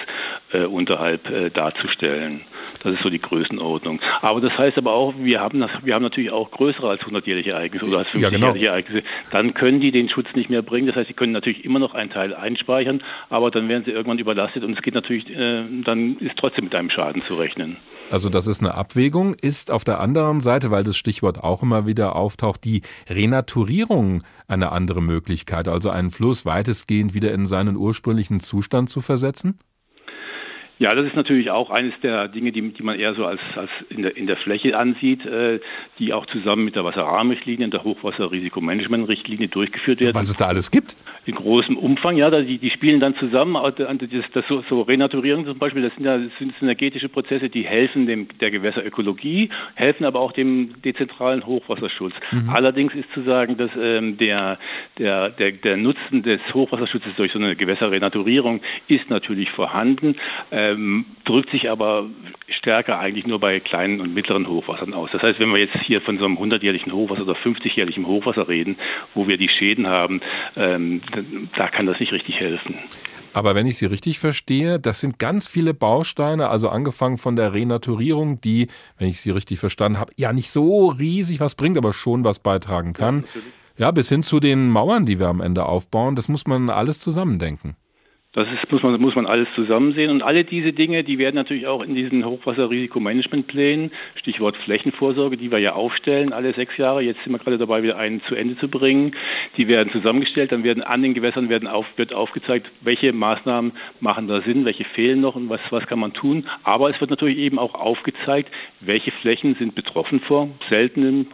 äh, unterhalb äh, darzustellen. Das ist so die Größenordnung. Aber das heißt aber auch, wir haben das, wir haben natürlich auch größere als 100-jährige Ereignisse oder als 50-jährige ja, genau. Ereignisse. Dann können die den Schutz nicht mehr bringen. Das heißt, sie können natürlich immer noch einen Teil einspeichern, aber dann werden sie irgendwann überlastet und es geht natürlich, äh, dann ist trotzdem mit einem Schaden zu rechnen. Also das ist eine Abwägung, ist auf der anderen Seite, weil das Stichwort auch immer wieder auftaucht, auch die Renaturierung eine andere Möglichkeit, also einen Fluss weitestgehend wieder in seinen ursprünglichen Zustand zu versetzen? Ja, das ist natürlich auch eines der Dinge, die, die man eher so als, als in, der, in der Fläche ansieht, äh, die auch zusammen mit der Wasserrahmenrichtlinie und der Hochwasserrisikomanagementrichtlinie durchgeführt werden. Was es da alles gibt? In großem Umfang, ja, die, die spielen dann zusammen. Das, das so, so Renaturierung zum Beispiel, das sind ja das sind synergetische Prozesse, die helfen dem, der Gewässerökologie, helfen aber auch dem dezentralen Hochwasserschutz. Mhm. Allerdings ist zu sagen, dass ähm, der, der, der, der Nutzen des Hochwasserschutzes durch so eine Gewässerrenaturierung ist natürlich vorhanden. Äh, ähm, drückt sich aber stärker eigentlich nur bei kleinen und mittleren Hochwassern aus. Das heißt, wenn wir jetzt hier von so einem 100-jährigen Hochwasser oder 50-jährigen Hochwasser reden, wo wir die Schäden haben, ähm, da kann das nicht richtig helfen. Aber wenn ich Sie richtig verstehe, das sind ganz viele Bausteine, also angefangen von der Renaturierung, die, wenn ich Sie richtig verstanden habe, ja nicht so riesig was bringt, aber schon was beitragen kann. Ja, ja bis hin zu den Mauern, die wir am Ende aufbauen, das muss man alles zusammendenken. Das ist, muss man, muss man alles zusammen sehen. Und alle diese Dinge, die werden natürlich auch in diesen Hochwasserrisikomanagementplänen, Stichwort Flächenvorsorge, die wir ja aufstellen alle sechs Jahre. Jetzt sind wir gerade dabei, wieder einen zu Ende zu bringen. Die werden zusammengestellt. Dann werden an den Gewässern werden auf, wird aufgezeigt, welche Maßnahmen machen da Sinn, welche fehlen noch und was, was kann man tun. Aber es wird natürlich eben auch aufgezeigt, welche Flächen sind betroffen vor seltenen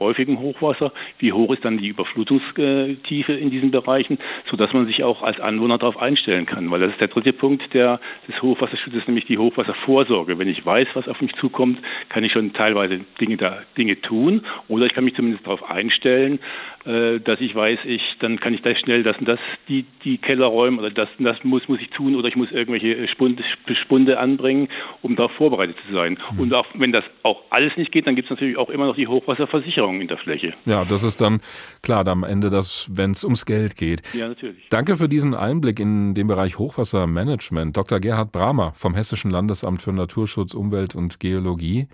häufigem Hochwasser, wie hoch ist dann die Überflutungstiefe in diesen Bereichen, sodass man sich auch als Anwohner darauf einstellen kann. Weil das ist der dritte Punkt der, des Hochwasserschutzes, nämlich die Hochwasservorsorge. Wenn ich weiß, was auf mich zukommt, kann ich schon teilweise Dinge, da, Dinge tun oder ich kann mich zumindest darauf einstellen, äh, dass ich weiß, ich, dann kann ich da schnell das und das, die, die Keller räumen oder das und das muss, muss ich tun oder ich muss irgendwelche Spunde, Spunde anbringen, um darauf vorbereitet zu sein. Mhm. Und auch wenn das auch alles nicht geht, dann gibt es natürlich auch immer noch die Hochwasserversicherung in der Fläche. Ja, das ist dann klar am Ende, wenn es ums Geld geht. Ja, natürlich. Danke für diesen Einblick in den Bereich Hochwassermanagement. Dr. Gerhard Bramer vom Hessischen Landesamt für Naturschutz, Umwelt und Geologie.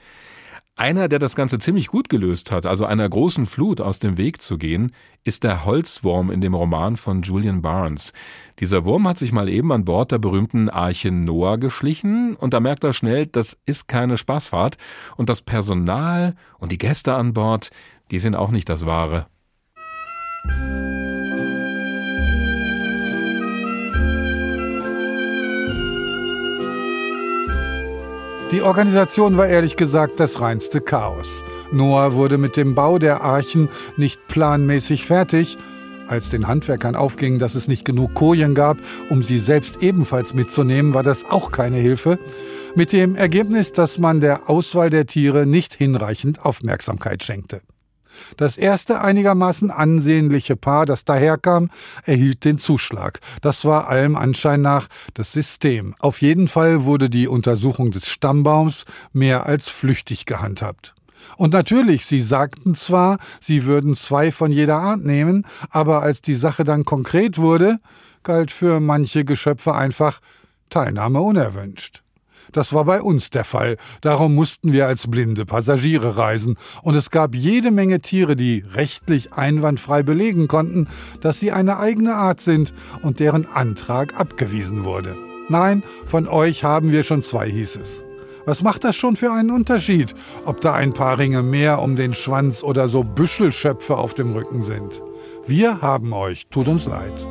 Einer, der das Ganze ziemlich gut gelöst hat, also einer großen Flut aus dem Weg zu gehen, ist der Holzwurm in dem Roman von Julian Barnes. Dieser Wurm hat sich mal eben an Bord der berühmten Arche Noah geschlichen und da merkt er schnell, das ist keine Spaßfahrt und das Personal und die Gäste an Bord, die sind auch nicht das Wahre. Die Organisation war ehrlich gesagt das reinste Chaos. Noah wurde mit dem Bau der Archen nicht planmäßig fertig. Als den Handwerkern aufging, dass es nicht genug Kojen gab, um sie selbst ebenfalls mitzunehmen, war das auch keine Hilfe. Mit dem Ergebnis, dass man der Auswahl der Tiere nicht hinreichend Aufmerksamkeit schenkte. Das erste einigermaßen ansehnliche Paar, das daherkam, erhielt den Zuschlag. Das war allem Anschein nach das System. Auf jeden Fall wurde die Untersuchung des Stammbaums mehr als flüchtig gehandhabt. Und natürlich, sie sagten zwar, sie würden zwei von jeder Art nehmen, aber als die Sache dann konkret wurde, galt für manche Geschöpfe einfach Teilnahme unerwünscht. Das war bei uns der Fall. Darum mussten wir als blinde Passagiere reisen. Und es gab jede Menge Tiere, die rechtlich einwandfrei belegen konnten, dass sie eine eigene Art sind und deren Antrag abgewiesen wurde. Nein, von euch haben wir schon zwei, hieß es. Was macht das schon für einen Unterschied, ob da ein paar Ringe mehr um den Schwanz oder so Büschelschöpfe auf dem Rücken sind? Wir haben euch, tut uns leid.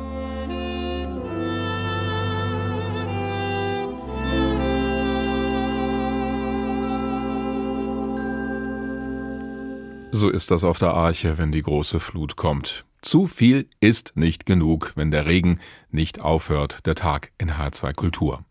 So ist das auf der Arche, wenn die große Flut kommt. Zu viel ist nicht genug, wenn der Regen nicht aufhört, der Tag in H2 Kultur.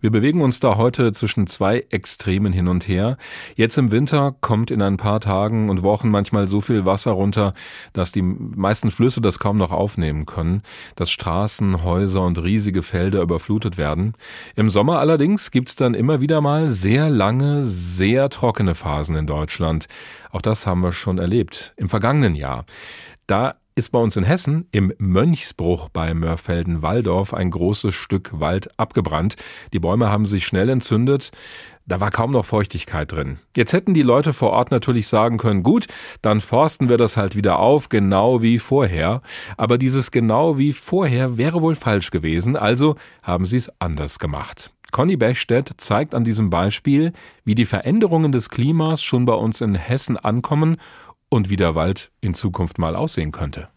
Wir bewegen uns da heute zwischen zwei Extremen hin und her. Jetzt im Winter kommt in ein paar Tagen und Wochen manchmal so viel Wasser runter, dass die meisten Flüsse das kaum noch aufnehmen können, dass Straßen, Häuser und riesige Felder überflutet werden. Im Sommer allerdings gibt's dann immer wieder mal sehr lange, sehr trockene Phasen in Deutschland. Auch das haben wir schon erlebt im vergangenen Jahr. Da ist bei uns in Hessen im Mönchsbruch bei Mörfelden-Walldorf ein großes Stück Wald abgebrannt. Die Bäume haben sich schnell entzündet. Da war kaum noch Feuchtigkeit drin. Jetzt hätten die Leute vor Ort natürlich sagen können, gut, dann forsten wir das halt wieder auf, genau wie vorher. Aber dieses genau wie vorher wäre wohl falsch gewesen, also haben sie es anders gemacht. Conny Bechstedt zeigt an diesem Beispiel, wie die Veränderungen des Klimas schon bei uns in Hessen ankommen und wie der Wald in Zukunft mal aussehen könnte.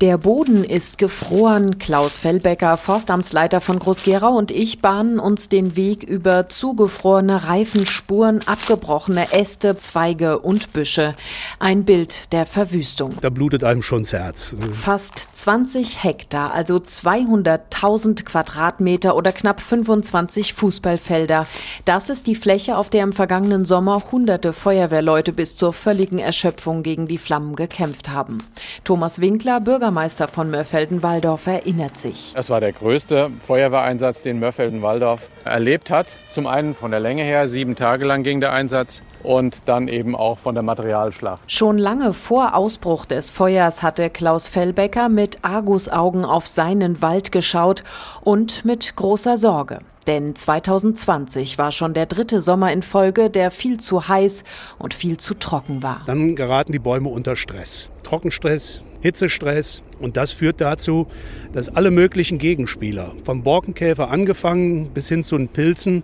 Der Boden ist gefroren. Klaus Fellbecker, Forstamtsleiter von Groß-Gerau und ich bahnen uns den Weg über zugefrorene Reifenspuren, abgebrochene Äste, Zweige und Büsche. Ein Bild der Verwüstung. Da blutet einem schon das Herz. Fast 20 Hektar, also 200.000 Quadratmeter oder knapp 25 Fußballfelder. Das ist die Fläche, auf der im vergangenen Sommer hunderte Feuerwehrleute bis zur völligen Erschöpfung gegen die Flammen gekämpft haben. Thomas Winkler, Bürger Bürgermeister von Mörfelden-Walldorf erinnert sich. Es war der größte Feuerwehreinsatz, den Mörfelden-Walldorf erlebt hat. Zum einen von der Länge her, sieben Tage lang ging der Einsatz und dann eben auch von der Materialschlacht. Schon lange vor Ausbruch des Feuers hatte Klaus Fellbecker mit Argusaugen auf seinen Wald geschaut und mit großer Sorge. Denn 2020 war schon der dritte Sommer in Folge, der viel zu heiß und viel zu trocken war. Dann geraten die Bäume unter Stress. Trockenstress, Hitzestress. Und das führt dazu, dass alle möglichen Gegenspieler, vom Borkenkäfer angefangen bis hin zu den Pilzen,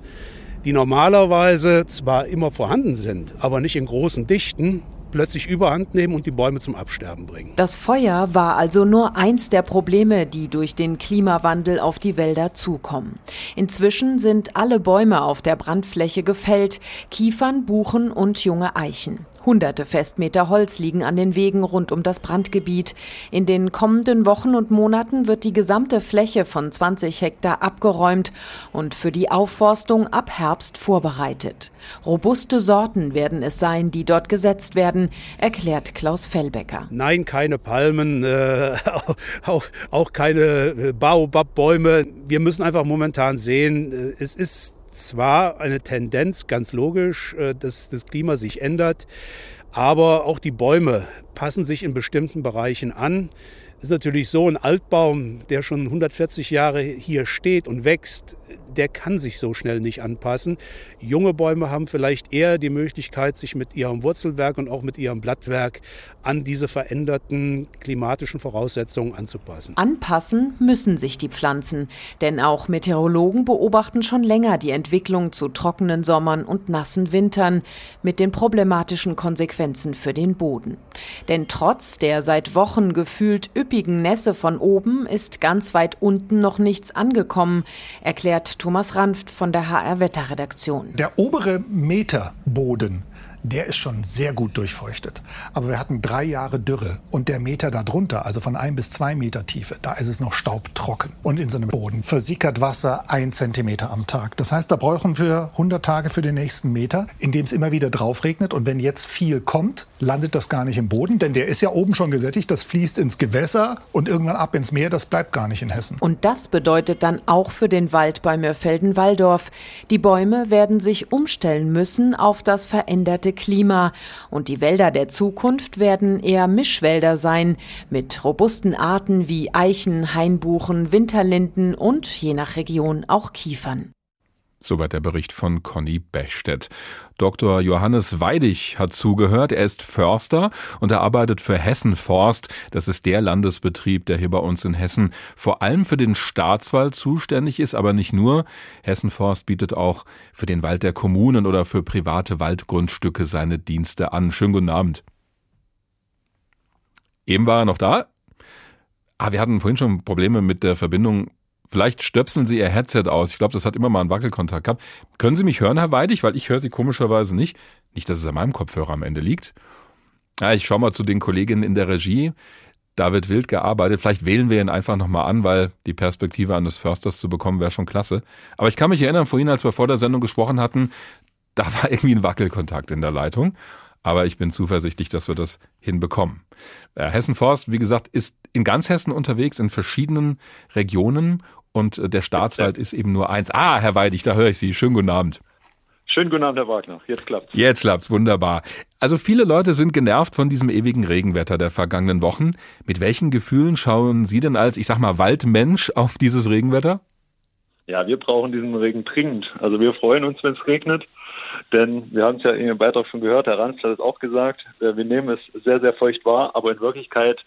die normalerweise zwar immer vorhanden sind, aber nicht in großen Dichten, plötzlich überhand nehmen und die Bäume zum Absterben bringen. Das Feuer war also nur eins der Probleme, die durch den Klimawandel auf die Wälder zukommen. Inzwischen sind alle Bäume auf der Brandfläche gefällt, Kiefern, Buchen und junge Eichen. Hunderte Festmeter Holz liegen an den Wegen rund um das Brandgebiet. In den kommenden Wochen und Monaten wird die gesamte Fläche von 20 Hektar abgeräumt und für die Aufforstung ab Herbst vorbereitet. Robuste Sorten werden es sein, die dort gesetzt werden, erklärt Klaus Fellbecker. Nein, keine Palmen, äh, auch, auch keine äh, Baobab-Bäume. Wir müssen einfach momentan sehen, äh, es ist zwar eine Tendenz, ganz logisch, äh, dass das Klima sich ändert, aber auch die Bäume passen sich in bestimmten Bereichen an. Es ist natürlich so, ein Altbaum, der schon 140 Jahre hier steht und wächst, der kann sich so schnell nicht anpassen. Junge Bäume haben vielleicht eher die Möglichkeit, sich mit ihrem Wurzelwerk und auch mit ihrem Blattwerk an diese veränderten klimatischen Voraussetzungen anzupassen. Anpassen müssen sich die Pflanzen, denn auch Meteorologen beobachten schon länger die Entwicklung zu trockenen Sommern und nassen Wintern mit den problematischen Konsequenzen für den Boden. Denn trotz der seit Wochen gefühlt üppigen Nässe von oben ist ganz weit unten noch nichts angekommen, erklärt Thomas Ranft von der HR Wetterredaktion. Der obere Meterboden der ist schon sehr gut durchfeuchtet. Aber wir hatten drei Jahre Dürre und der Meter darunter, also von ein bis zwei Meter Tiefe, da ist es noch staubtrocken. Und in so einem Boden versickert Wasser ein Zentimeter am Tag. Das heißt, da brauchen wir 100 Tage für den nächsten Meter, in dem es immer wieder drauf regnet. Und wenn jetzt viel kommt, landet das gar nicht im Boden, denn der ist ja oben schon gesättigt. Das fließt ins Gewässer und irgendwann ab ins Meer. Das bleibt gar nicht in Hessen. Und das bedeutet dann auch für den Wald bei Mörfelden-Walldorf. Die Bäume werden sich umstellen müssen auf das veränderte Klima. Und die Wälder der Zukunft werden eher Mischwälder sein, mit robusten Arten wie Eichen, Hainbuchen, Winterlinden und je nach Region auch Kiefern. Soweit der Bericht von Conny Bechstedt. Dr. Johannes Weidig hat zugehört. Er ist Förster und er arbeitet für Hessen Forst. Das ist der Landesbetrieb, der hier bei uns in Hessen vor allem für den Staatswald zuständig ist, aber nicht nur. Hessen Forst bietet auch für den Wald der Kommunen oder für private Waldgrundstücke seine Dienste an. Schönen guten Abend. Eben war er noch da. Ah, wir hatten vorhin schon Probleme mit der Verbindung Vielleicht stöpseln Sie Ihr Headset aus. Ich glaube, das hat immer mal einen Wackelkontakt gehabt. Können Sie mich hören, Herr Weidig? Weil ich höre Sie komischerweise nicht. Nicht, dass es an meinem Kopfhörer am Ende liegt. Ja, ich schaue mal zu den Kolleginnen in der Regie. Da wird wild gearbeitet. Vielleicht wählen wir ihn einfach nochmal an, weil die Perspektive eines Försters zu bekommen wäre schon klasse. Aber ich kann mich erinnern, vorhin, als wir vor der Sendung gesprochen hatten, da war irgendwie ein Wackelkontakt in der Leitung. Aber ich bin zuversichtlich, dass wir das hinbekommen. Äh, Hessen Forst, wie gesagt, ist in ganz Hessen unterwegs, in verschiedenen Regionen. Und äh, der Staatswald ist eben nur eins. Ah, Herr Weidig, da höre ich Sie. Schönen guten Abend. Schönen guten Abend, Herr Wagner. Jetzt klappt's. Jetzt klappt's, wunderbar. Also viele Leute sind genervt von diesem ewigen Regenwetter der vergangenen Wochen. Mit welchen Gefühlen schauen Sie denn als, ich sag mal, Waldmensch auf dieses Regenwetter? Ja, wir brauchen diesen Regen dringend. Also wir freuen uns, wenn es regnet. Denn wir haben es ja in Ihrem Beitrag schon gehört, Herr Ranz hat es auch gesagt, äh, wir nehmen es sehr, sehr feucht wahr, aber in Wirklichkeit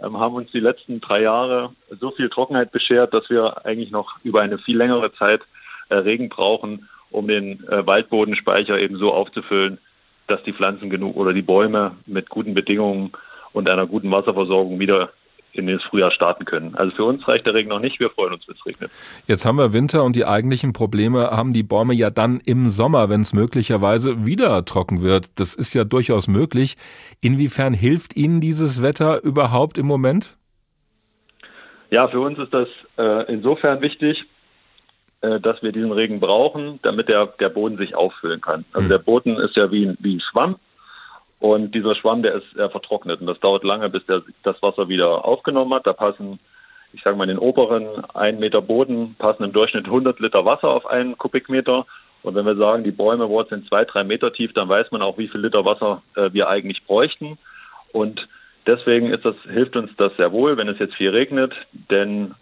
haben uns die letzten drei Jahre so viel Trockenheit beschert, dass wir eigentlich noch über eine viel längere Zeit äh, Regen brauchen, um den äh, Waldbodenspeicher eben so aufzufüllen, dass die Pflanzen genug oder die Bäume mit guten Bedingungen und einer guten Wasserversorgung wieder in den Frühjahr starten können. Also für uns reicht der Regen noch nicht, wir freuen uns, wenn es regnet. Jetzt haben wir Winter und die eigentlichen Probleme haben die Bäume ja dann im Sommer, wenn es möglicherweise wieder trocken wird. Das ist ja durchaus möglich. Inwiefern hilft Ihnen dieses Wetter überhaupt im Moment? Ja, für uns ist das äh, insofern wichtig, äh, dass wir diesen Regen brauchen, damit der, der Boden sich auffüllen kann. Also mhm. der Boden ist ja wie, wie ein Schwamm und dieser Schwamm, der ist äh, vertrocknet und das dauert lange, bis der das Wasser wieder aufgenommen hat. Da passen, ich sage mal, in den oberen einen Meter Boden passen im Durchschnitt 100 Liter Wasser auf einen Kubikmeter. Und wenn wir sagen, die Bäume wurzeln zwei, drei Meter tief, dann weiß man auch, wie viel Liter Wasser äh, wir eigentlich bräuchten. Und deswegen ist das, hilft uns das sehr wohl, wenn es jetzt viel regnet, denn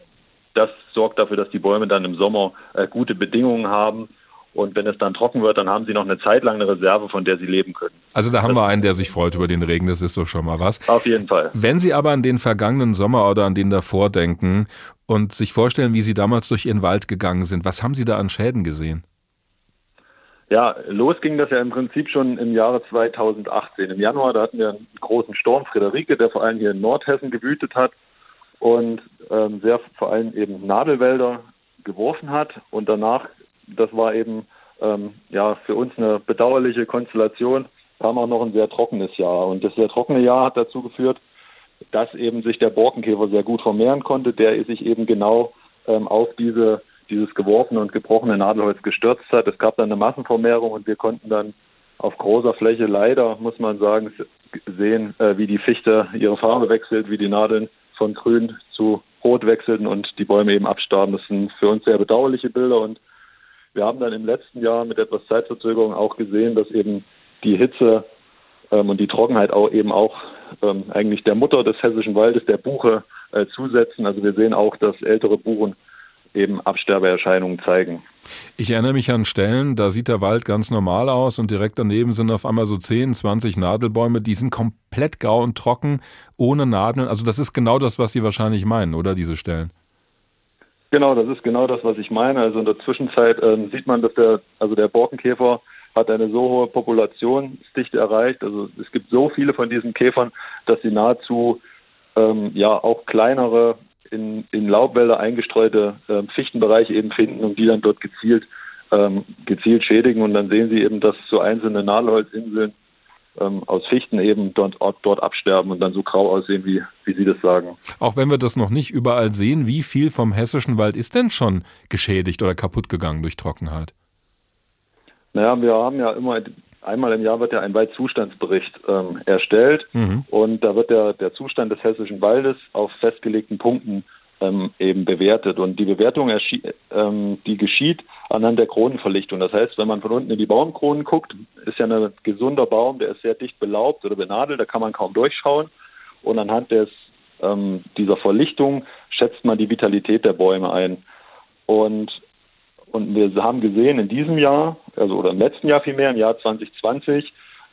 das sorgt dafür, dass die Bäume dann im Sommer äh, gute Bedingungen haben und wenn es dann trocken wird, dann haben sie noch eine Zeit lang eine Reserve, von der sie leben können. Also da haben das wir einen, der sich freut über den Regen, das ist doch schon mal was. Auf jeden Fall. Wenn Sie aber an den vergangenen Sommer oder an den davor denken und sich vorstellen, wie Sie damals durch Ihren Wald gegangen sind, was haben Sie da an Schäden gesehen? Ja, los ging das ja im Prinzip schon im Jahre 2018. Im Januar, da hatten wir einen großen Sturm, Friederike, der vor allem hier in Nordhessen gewütet hat und ähm, sehr vor allem eben Nadelwälder geworfen hat. Und danach das war eben ähm, ja für uns eine bedauerliche Konstellation. Kam auch noch ein sehr trockenes Jahr. Und das sehr trockene Jahr hat dazu geführt, dass eben sich der Borkenkäfer sehr gut vermehren konnte, der sich eben genau ähm, auf diese, dieses geworfene und gebrochene Nadelholz gestürzt hat. Es gab dann eine Massenvermehrung und wir konnten dann auf großer Fläche leider, muss man sagen, sehen, äh, wie die Fichte ihre Farbe wechselt, wie die Nadeln von grün zu rot wechselten und die Bäume eben abstarben. Das sind für uns sehr bedauerliche Bilder und wir haben dann im letzten Jahr mit etwas Zeitverzögerung auch gesehen, dass eben die Hitze ähm, und die Trockenheit auch eben auch ähm, eigentlich der Mutter des hessischen Waldes, der Buche, äh, zusetzen. Also wir sehen auch, dass ältere Buchen eben Absterbeerscheinungen zeigen. Ich erinnere mich an Stellen, da sieht der Wald ganz normal aus und direkt daneben sind auf einmal so 10, 20 Nadelbäume, die sind komplett grau und trocken, ohne Nadeln. Also das ist genau das, was Sie wahrscheinlich meinen, oder diese Stellen? Genau, das ist genau das, was ich meine. Also in der Zwischenzeit ähm, sieht man, dass der, also der Borkenkäfer hat eine so hohe Populationsdichte erreicht. Also es gibt so viele von diesen Käfern, dass sie nahezu ähm, ja auch kleinere in, in Laubwälder eingestreute ähm, Fichtenbereiche eben finden und die dann dort gezielt ähm, gezielt schädigen. Und dann sehen Sie eben, dass so einzelne Nadelholzinseln ähm, aus Fichten eben dort, dort absterben und dann so grau aussehen, wie, wie Sie das sagen. Auch wenn wir das noch nicht überall sehen, wie viel vom hessischen Wald ist denn schon geschädigt oder kaputt gegangen durch Trockenheit? Naja, wir haben ja immer, einmal im Jahr wird ja ein Waldzustandsbericht ähm, erstellt mhm. und da wird der, der Zustand des hessischen Waldes auf festgelegten Punkten ähm, eben bewertet. Und die Bewertung, ähm, die geschieht anhand der Kronenverlichtung. Das heißt, wenn man von unten in die Baumkronen guckt, ist ja ein gesunder Baum, der ist sehr dicht belaubt oder benadelt, da kann man kaum durchschauen. Und anhand des, ähm, dieser Verlichtung schätzt man die Vitalität der Bäume ein. Und, und wir haben gesehen, in diesem Jahr, also oder im letzten Jahr vielmehr, im Jahr 2020,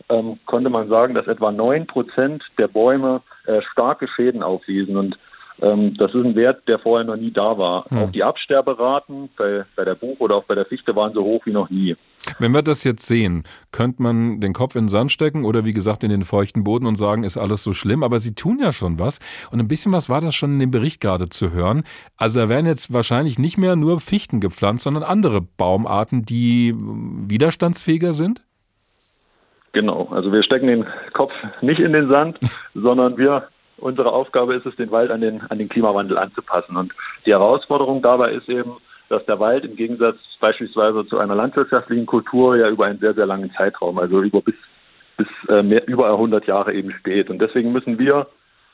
ähm, konnte man sagen, dass etwa neun Prozent der Bäume äh, starke Schäden aufwiesen. Und das ist ein Wert, der vorher noch nie da war. Hm. Auch die Absterberaten bei, bei der Buch oder auch bei der Fichte waren so hoch wie noch nie. Wenn wir das jetzt sehen, könnte man den Kopf in den Sand stecken oder wie gesagt in den feuchten Boden und sagen, ist alles so schlimm. Aber Sie tun ja schon was. Und ein bisschen was war das schon in dem Bericht gerade zu hören. Also da werden jetzt wahrscheinlich nicht mehr nur Fichten gepflanzt, sondern andere Baumarten, die widerstandsfähiger sind? Genau, also wir stecken den Kopf nicht in den Sand, sondern wir Unsere Aufgabe ist es, den Wald an den, an den Klimawandel anzupassen. Und die Herausforderung dabei ist eben, dass der Wald im Gegensatz beispielsweise zu einer landwirtschaftlichen Kultur ja über einen sehr, sehr langen Zeitraum, also über bis, bis äh, mehr, über 100 Jahre eben steht. Und deswegen müssen wir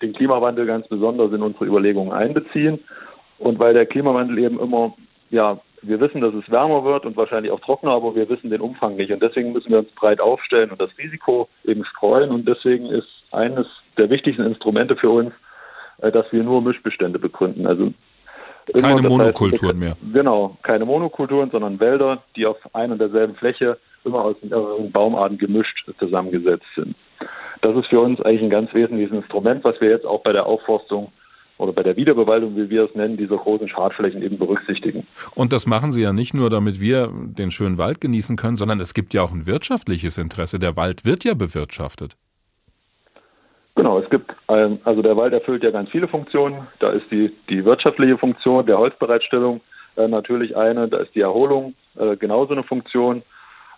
den Klimawandel ganz besonders in unsere Überlegungen einbeziehen. Und weil der Klimawandel eben immer, ja, wir wissen, dass es wärmer wird und wahrscheinlich auch trockener, aber wir wissen den Umfang nicht. Und deswegen müssen wir uns breit aufstellen und das Risiko eben streuen. Und deswegen ist eines der wichtigsten Instrumente für uns, äh, dass wir nur Mischbestände begründen. Also keine Monokulturen mehr. Genau, keine Monokulturen, sondern Wälder, die auf ein und derselben Fläche immer aus mehreren Baumarten gemischt zusammengesetzt sind. Das ist für uns eigentlich ein ganz wesentliches Instrument, was wir jetzt auch bei der Aufforstung oder bei der Wiederbewaldung, wie wir es nennen, dieser großen Schadflächen eben berücksichtigen. Und das machen Sie ja nicht nur, damit wir den schönen Wald genießen können, sondern es gibt ja auch ein wirtschaftliches Interesse. Der Wald wird ja bewirtschaftet. Genau, es gibt, ein, also der Wald erfüllt ja ganz viele Funktionen. Da ist die, die wirtschaftliche Funktion der Holzbereitstellung äh, natürlich eine, da ist die Erholung äh, genauso eine Funktion,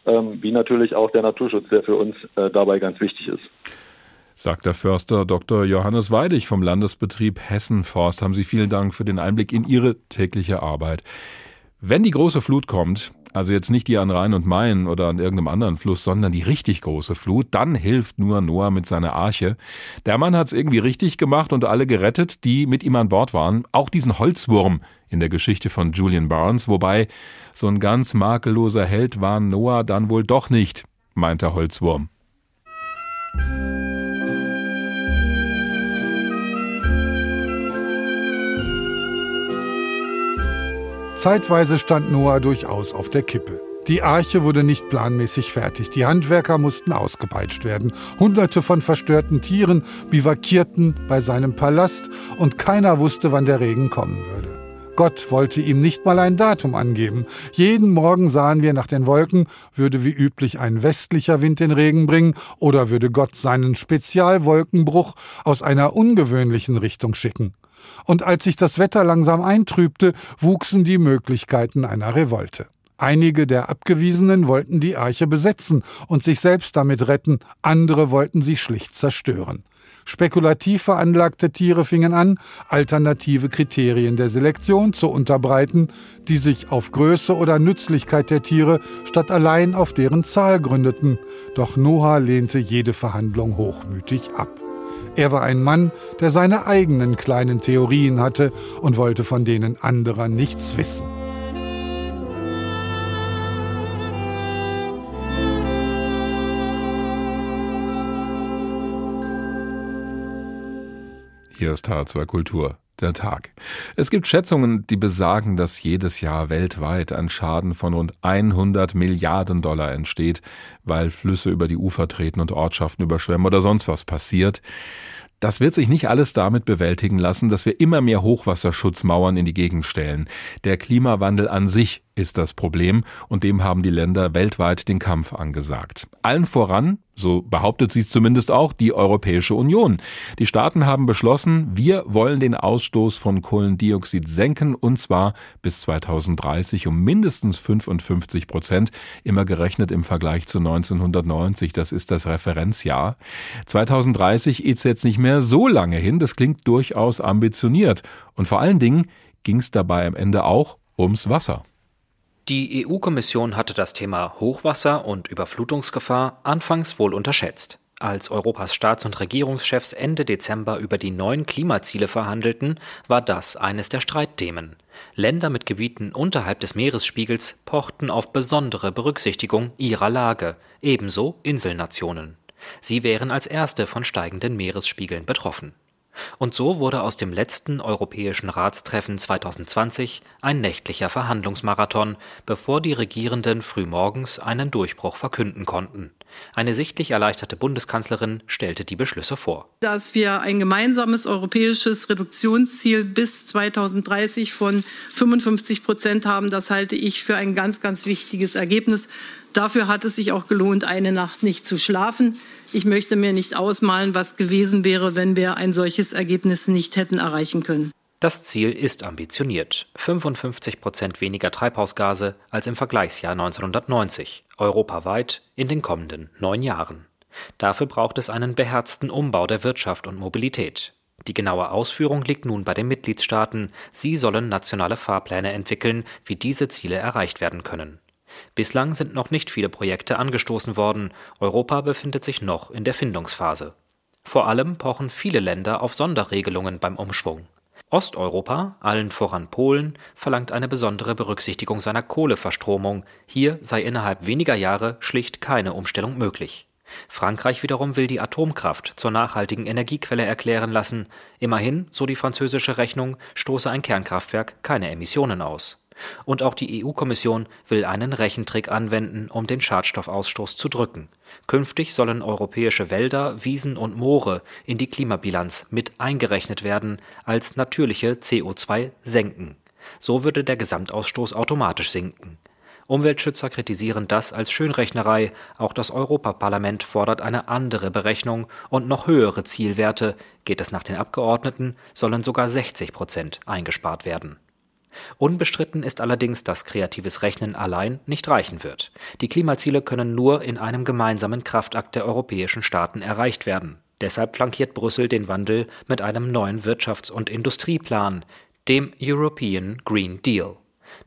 ähm, wie natürlich auch der Naturschutz, der für uns äh, dabei ganz wichtig ist sagt der Förster Dr. Johannes Weidig vom Landesbetrieb Hessen Forst. Haben Sie vielen Dank für den Einblick in Ihre tägliche Arbeit. Wenn die große Flut kommt, also jetzt nicht die an Rhein und Main oder an irgendeinem anderen Fluss, sondern die richtig große Flut, dann hilft nur Noah mit seiner Arche. Der Mann hat's irgendwie richtig gemacht und alle gerettet, die mit ihm an Bord waren. Auch diesen Holzwurm in der Geschichte von Julian Barnes, wobei so ein ganz makelloser Held war Noah dann wohl doch nicht, meint der Holzwurm. Zeitweise stand Noah durchaus auf der Kippe. Die Arche wurde nicht planmäßig fertig. Die Handwerker mussten ausgepeitscht werden. Hunderte von verstörten Tieren bivakierten bei seinem Palast und keiner wusste, wann der Regen kommen würde. Gott wollte ihm nicht mal ein Datum angeben. Jeden Morgen sahen wir nach den Wolken, würde wie üblich ein westlicher Wind den Regen bringen oder würde Gott seinen Spezialwolkenbruch aus einer ungewöhnlichen Richtung schicken und als sich das Wetter langsam eintrübte, wuchsen die Möglichkeiten einer Revolte. Einige der Abgewiesenen wollten die Arche besetzen und sich selbst damit retten, andere wollten sie schlicht zerstören. Spekulativ veranlagte Tiere fingen an, alternative Kriterien der Selektion zu unterbreiten, die sich auf Größe oder Nützlichkeit der Tiere statt allein auf deren Zahl gründeten. Doch Noah lehnte jede Verhandlung hochmütig ab. Er war ein Mann, der seine eigenen kleinen Theorien hatte und wollte von denen anderer nichts wissen. Hier ist H2 Kultur der Tag. Es gibt Schätzungen, die besagen, dass jedes Jahr weltweit ein Schaden von rund 100 Milliarden Dollar entsteht, weil Flüsse über die Ufer treten und Ortschaften überschwemmen oder sonst was passiert. Das wird sich nicht alles damit bewältigen lassen, dass wir immer mehr Hochwasserschutzmauern in die Gegend stellen. Der Klimawandel an sich ist das Problem und dem haben die Länder weltweit den Kampf angesagt. Allen voran, so behauptet sie es zumindest auch, die Europäische Union. Die Staaten haben beschlossen, wir wollen den Ausstoß von Kohlendioxid senken und zwar bis 2030 um mindestens 55 Prozent, immer gerechnet im Vergleich zu 1990. Das ist das Referenzjahr. 2030 ist jetzt nicht mehr so lange hin. Das klingt durchaus ambitioniert. Und vor allen Dingen ging es dabei am Ende auch ums Wasser. Die EU-Kommission hatte das Thema Hochwasser und Überflutungsgefahr anfangs wohl unterschätzt. Als Europas Staats- und Regierungschefs Ende Dezember über die neuen Klimaziele verhandelten, war das eines der Streitthemen. Länder mit Gebieten unterhalb des Meeresspiegels pochten auf besondere Berücksichtigung ihrer Lage, ebenso Inselnationen. Sie wären als erste von steigenden Meeresspiegeln betroffen. Und so wurde aus dem letzten Europäischen Ratstreffen 2020 ein nächtlicher Verhandlungsmarathon, bevor die Regierenden frühmorgens einen Durchbruch verkünden konnten. Eine sichtlich erleichterte Bundeskanzlerin stellte die Beschlüsse vor. Dass wir ein gemeinsames europäisches Reduktionsziel bis 2030 von 55 Prozent haben, das halte ich für ein ganz, ganz wichtiges Ergebnis. Dafür hat es sich auch gelohnt, eine Nacht nicht zu schlafen. Ich möchte mir nicht ausmalen, was gewesen wäre, wenn wir ein solches Ergebnis nicht hätten erreichen können. Das Ziel ist ambitioniert. 55 Prozent weniger Treibhausgase als im Vergleichsjahr 1990, europaweit in den kommenden neun Jahren. Dafür braucht es einen beherzten Umbau der Wirtschaft und Mobilität. Die genaue Ausführung liegt nun bei den Mitgliedstaaten. Sie sollen nationale Fahrpläne entwickeln, wie diese Ziele erreicht werden können. Bislang sind noch nicht viele Projekte angestoßen worden, Europa befindet sich noch in der Findungsphase. Vor allem pochen viele Länder auf Sonderregelungen beim Umschwung. Osteuropa, allen voran Polen, verlangt eine besondere Berücksichtigung seiner Kohleverstromung, hier sei innerhalb weniger Jahre schlicht keine Umstellung möglich. Frankreich wiederum will die Atomkraft zur nachhaltigen Energiequelle erklären lassen, immerhin, so die französische Rechnung, stoße ein Kernkraftwerk keine Emissionen aus. Und auch die EU-Kommission will einen Rechentrick anwenden, um den Schadstoffausstoß zu drücken. Künftig sollen europäische Wälder, Wiesen und Moore in die Klimabilanz mit eingerechnet werden als natürliche CO2-Senken. So würde der Gesamtausstoß automatisch sinken. Umweltschützer kritisieren das als Schönrechnerei, auch das Europaparlament fordert eine andere Berechnung und noch höhere Zielwerte, geht es nach den Abgeordneten, sollen sogar 60 Prozent eingespart werden. Unbestritten ist allerdings, dass kreatives Rechnen allein nicht reichen wird. Die Klimaziele können nur in einem gemeinsamen Kraftakt der europäischen Staaten erreicht werden. Deshalb flankiert Brüssel den Wandel mit einem neuen Wirtschafts- und Industrieplan, dem European Green Deal.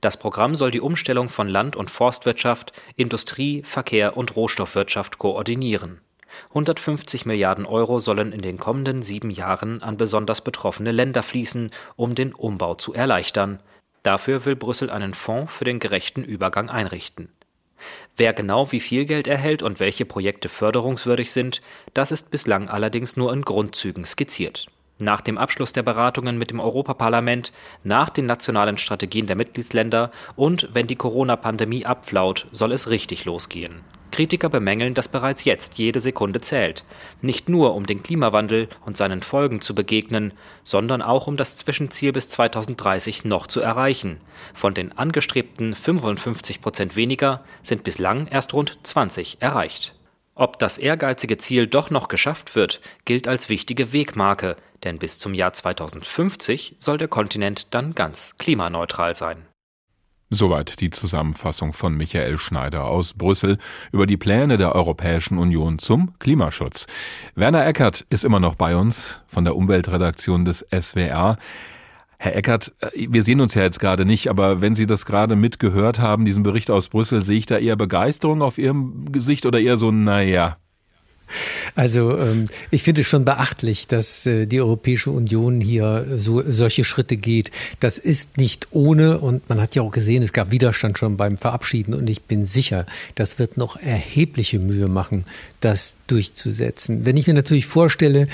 Das Programm soll die Umstellung von Land- und Forstwirtschaft, Industrie, Verkehr und Rohstoffwirtschaft koordinieren. 150 Milliarden Euro sollen in den kommenden sieben Jahren an besonders betroffene Länder fließen, um den Umbau zu erleichtern. Dafür will Brüssel einen Fonds für den gerechten Übergang einrichten. Wer genau wie viel Geld erhält und welche Projekte förderungswürdig sind, das ist bislang allerdings nur in Grundzügen skizziert. Nach dem Abschluss der Beratungen mit dem Europaparlament, nach den nationalen Strategien der Mitgliedsländer und wenn die Corona-Pandemie abflaut, soll es richtig losgehen. Kritiker bemängeln, dass bereits jetzt jede Sekunde zählt. Nicht nur, um den Klimawandel und seinen Folgen zu begegnen, sondern auch, um das Zwischenziel bis 2030 noch zu erreichen. Von den angestrebten 55 Prozent weniger sind bislang erst rund 20 erreicht. Ob das ehrgeizige Ziel doch noch geschafft wird, gilt als wichtige Wegmarke, denn bis zum Jahr 2050 soll der Kontinent dann ganz klimaneutral sein. Soweit die Zusammenfassung von Michael Schneider aus Brüssel über die Pläne der Europäischen Union zum Klimaschutz. Werner Eckert ist immer noch bei uns von der Umweltredaktion des SWR. Herr Eckert, äh, wir sehen uns ja jetzt gerade nicht, aber wenn Sie das gerade mitgehört haben, diesen Bericht aus Brüssel, sehe ich da eher Begeisterung auf Ihrem Gesicht oder eher so, naja, also ähm, ich finde es schon beachtlich, dass äh, die Europäische Union hier so solche Schritte geht. Das ist nicht ohne und man hat ja auch gesehen, es gab Widerstand schon beim Verabschieden und ich bin sicher, das wird noch erhebliche Mühe machen, das durchzusetzen. Wenn ich mir natürlich vorstelle,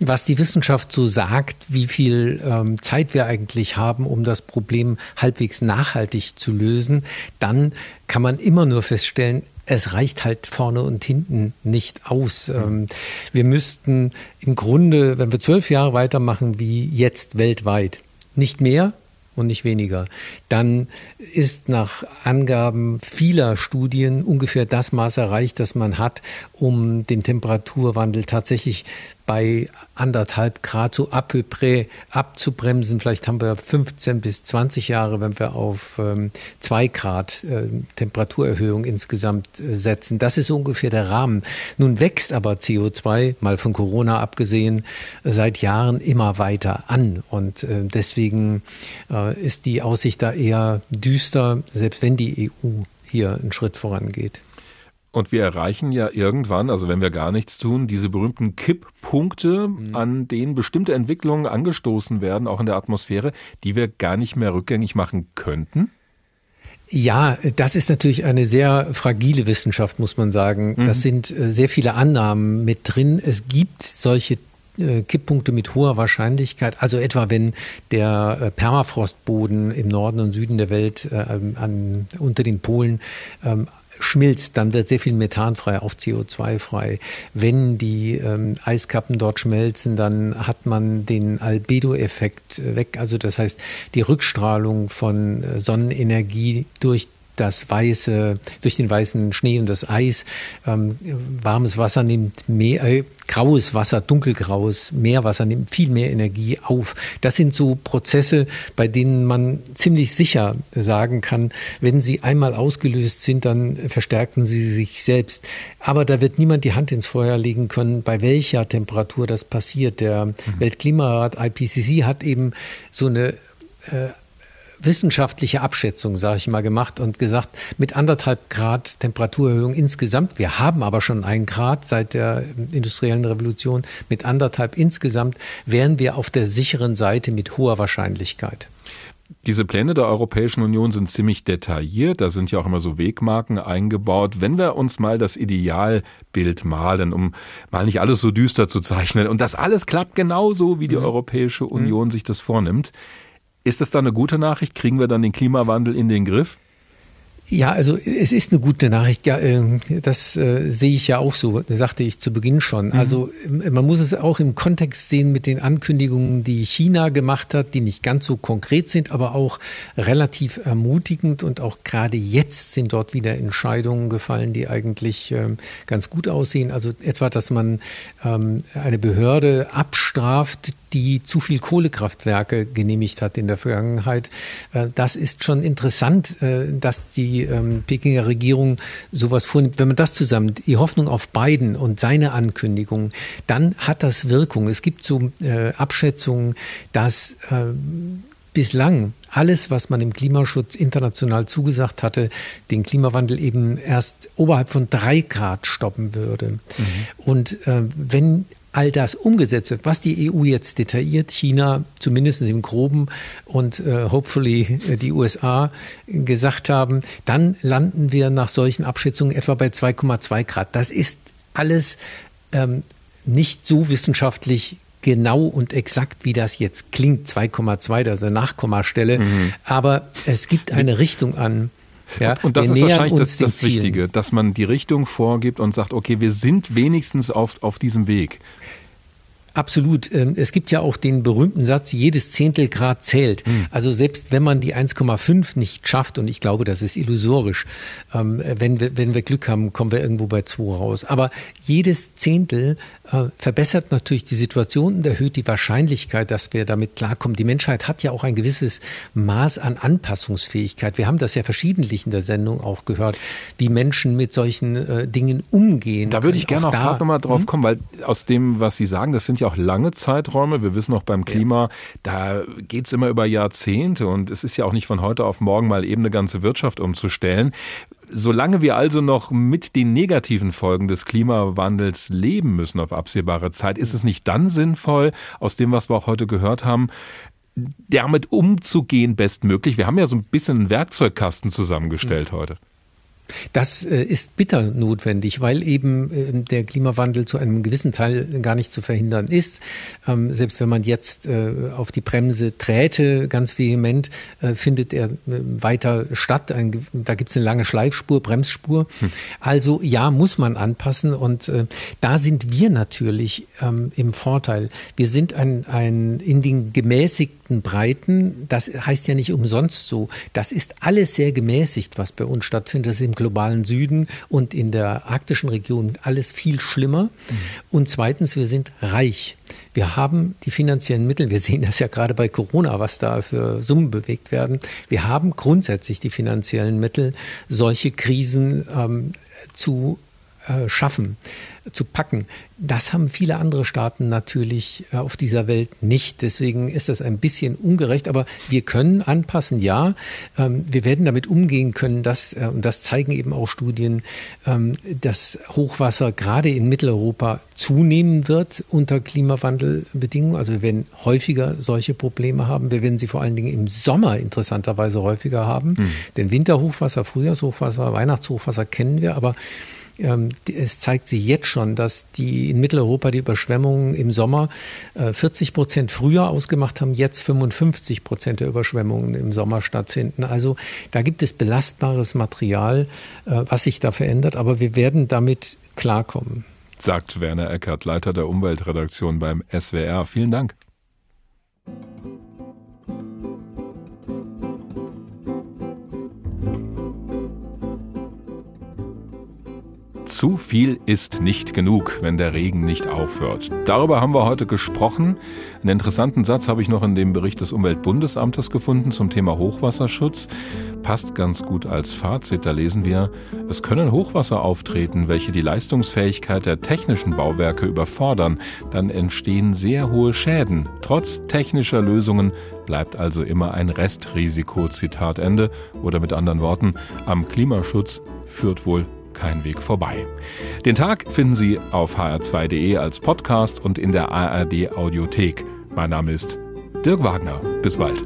was die Wissenschaft so sagt, wie viel ähm, Zeit wir eigentlich haben, um das Problem halbwegs nachhaltig zu lösen, dann kann man immer nur feststellen, es reicht halt vorne und hinten nicht aus. Mhm. Wir müssten im Grunde, wenn wir zwölf Jahre weitermachen wie jetzt weltweit, nicht mehr, und nicht weniger, dann ist nach Angaben vieler Studien ungefähr das Maß erreicht, das man hat, um den Temperaturwandel tatsächlich bei anderthalb Grad so abzubremsen. Vielleicht haben wir 15 bis 20 Jahre, wenn wir auf ähm, zwei Grad äh, Temperaturerhöhung insgesamt äh, setzen. Das ist ungefähr der Rahmen. Nun wächst aber CO2, mal von Corona abgesehen, seit Jahren immer weiter an. Und äh, deswegen äh, ist die Aussicht da eher düster, selbst wenn die EU hier einen Schritt vorangeht. Und wir erreichen ja irgendwann, also wenn wir gar nichts tun, diese berühmten Kipppunkte, mhm. an denen bestimmte Entwicklungen angestoßen werden, auch in der Atmosphäre, die wir gar nicht mehr rückgängig machen könnten? Ja, das ist natürlich eine sehr fragile Wissenschaft, muss man sagen. Mhm. Das sind äh, sehr viele Annahmen mit drin. Es gibt solche äh, Kipppunkte mit hoher Wahrscheinlichkeit, also etwa wenn der äh, Permafrostboden im Norden und Süden der Welt äh, an, unter den Polen ähm, schmilzt, dann wird sehr viel Methan frei, auch CO2 frei. Wenn die ähm, Eiskappen dort schmelzen, dann hat man den Albedo-Effekt äh, weg. Also das heißt, die Rückstrahlung von äh, Sonnenenergie durch das weiße, durch den weißen Schnee und das Eis, ähm, warmes Wasser nimmt mehr, äh, graues Wasser, dunkelgraues Meerwasser nimmt viel mehr Energie auf. Das sind so Prozesse, bei denen man ziemlich sicher sagen kann, wenn sie einmal ausgelöst sind, dann verstärken sie sich selbst. Aber da wird niemand die Hand ins Feuer legen können, bei welcher Temperatur das passiert. Der mhm. Weltklimarat IPCC hat eben so eine äh, wissenschaftliche Abschätzung, sage ich mal, gemacht und gesagt, mit anderthalb Grad Temperaturerhöhung insgesamt, wir haben aber schon ein Grad seit der industriellen Revolution, mit anderthalb insgesamt wären wir auf der sicheren Seite mit hoher Wahrscheinlichkeit. Diese Pläne der Europäischen Union sind ziemlich detailliert, da sind ja auch immer so Wegmarken eingebaut. Wenn wir uns mal das Idealbild malen, um mal nicht alles so düster zu zeichnen, und das alles klappt genauso, wie die mhm. Europäische Union mhm. sich das vornimmt, Ist das dann eine gute Nachricht? Kriegen wir dann den Klimawandel in den Griff? Ja, also es ist eine gute Nachricht. Ja, ähm, das äh, sehe ich ja auch so, sagte ich zu Beginn schon. Mhm. Also ähm, man muss es auch im Kontext sehen mit den Ankündigungen, die China gemacht hat, die nicht ganz so konkret sind, aber auch relativ ermutigend. Und auch gerade jetzt sind dort wieder Entscheidungen gefallen, die eigentlich ähm, ganz gut aussehen. Also etwa, dass man eine Behörde abstraft, die zu viel Kohlekraftwerke genehmigt hat in der Vergangenheit. Äh, das ist schon interessant, äh, dass die ähm, Pekinger Regierung sowas vornimmt. Wenn man das zusammen, die Hoffnung auf Biden und seine Ankündigung, dann hat das Wirkung. Es gibt so äh, Abschätzungen, dass bislang alles, was man im Klimaschutz international zugesagt hatte, den Klimawandel eben erst oberhalb von drei Grad stoppen würde. Mhm. Und äh, wenn all das umgesetzt wird, was die EU jetzt detailliert, China zumindest im Groben und äh, hopefully äh, die USA gesagt haben, dann landen wir nach solchen Abschätzungen etwa bei 2,2 Grad. Das ist alles ähm, nicht so wissenschaftlich genau und exakt, wie das jetzt klingt, 2,2, das ist eine Nachkommastelle, mhm. aber es gibt eine Richtung an. Ja, und das ist wahrscheinlich das, das Wichtige, dass man die Richtung vorgibt und sagt, okay, wir sind wenigstens auf, auf diesem Weg. Absolut. Ähm, es gibt ja auch den berühmten Satz, jedes Zehntelgrad zählt. Mhm. Also selbst wenn man die 1,5 nicht schafft, und ich glaube, das ist illusorisch, ähm, wenn wir, wenn wir Glück haben, kommen wir irgendwo bei 2 raus. Aber jedes Zehntel äh, verbessert natürlich die Situation und erhöht die Wahrscheinlichkeit, dass wir damit klarkommen. Die Menschheit hat ja auch ein gewisses Maß an Anpassungsfähigkeit. Wir haben das ja verschiedentlich in der Sendung auch gehört, wie Menschen mit solchen äh, Dingen umgehen. Da würde ich gerne auch, auch gerade nochmal drauf hm? kommen, weil aus dem, was Sie sagen, das sind ja auch lange Zeiträume. Wir wissen auch beim Klima, ja. da geht's immer über Jahrzehnte und es ist ja auch nicht von heute auf morgen mal eben eine ganze Wirtschaft umzustellen. Solange wir also noch mit den negativen Folgen des Klimawandels leben müssen auf absehbare Zeit, ist es nicht dann sinnvoll, aus dem, was wir auch heute gehört haben, damit umzugehen bestmöglich? Wir haben ja so ein bisschen einen Werkzeugkasten zusammengestellt mhm. heute. Das äh, ist bitter notwendig, weil eben äh, der Klimawandel zu einem gewissen Teil gar nicht zu verhindern ist. Ähm, selbst wenn man jetzt äh, auf die Bremse träte, ganz vehement, findet er weiter statt. da gibt es eine lange Schleifspur, Bremsspur. Hm. Also ja, muss man anpassen und da sind wir natürlich ähm, im Vorteil. Wir sind ein, ein in den gemäßigten Breiten, das heißt ja nicht umsonst so. Das ist alles sehr gemäßigt, was bei uns stattfindet. Das ist im globalen Süden und in der arktischen Region alles viel schlimmer. Mhm. Und zweitens, wir sind reich. Wir haben die finanziellen Mittel. Wir sehen das ja gerade bei Corona, was da für Summen bewegt werden. Wir haben grundsätzlich die finanziellen Mittel, solche Krisen ähm, zu schaffen, zu packen. Das haben viele andere Staaten natürlich äh, auf dieser Welt nicht. Deswegen ist das ein bisschen ungerecht. Aber wir können anpassen, ja. Ähm, wir werden damit umgehen können, dass, äh, und das zeigen eben auch Studien, ähm, dass Hochwasser gerade in Mitteleuropa zunehmen wird unter Klimawandelbedingungen. Also wir werden häufiger solche Probleme haben. Wir werden sie vor allen Dingen im Sommer interessanterweise häufiger haben. Mhm. Denn Winterhochwasser, Frühjahrshochwasser, Weihnachtshochwasser kennen wir, aber es zeigt sich jetzt schon, dass die in Mitteleuropa die Überschwemmungen im Sommer 40 äh, Prozent früher ausgemacht haben, jetzt 55 Prozent der Überschwemmungen im Sommer stattfinden. Also da gibt es belastbares Material, äh, was sich da verändert, aber wir werden damit klarkommen. Sagt Werner Eckert, Leiter der Umweltredaktion beim SWR. Vielen Dank. Zu viel ist nicht genug, wenn der Regen nicht aufhört. Darüber haben wir heute gesprochen. Einen interessanten Satz habe ich noch in dem Bericht des Umweltbundesamtes gefunden zum Thema Hochwasserschutz. Passt ganz gut als Fazit. Da lesen wir, es können Hochwasser auftreten, welche die Leistungsfähigkeit der technischen Bauwerke überfordern. Dann entstehen sehr hohe Schäden. Trotz technischer Lösungen bleibt also immer ein Restrisiko. Zitat Ende. Oder mit anderen Worten, am Klimaschutz führt wohl kein Weg vorbei. Den Tag finden Sie auf hr2.de als Podcast und in der ARD Audiothek. Mein Name ist Dirk Wagner. Bis bald.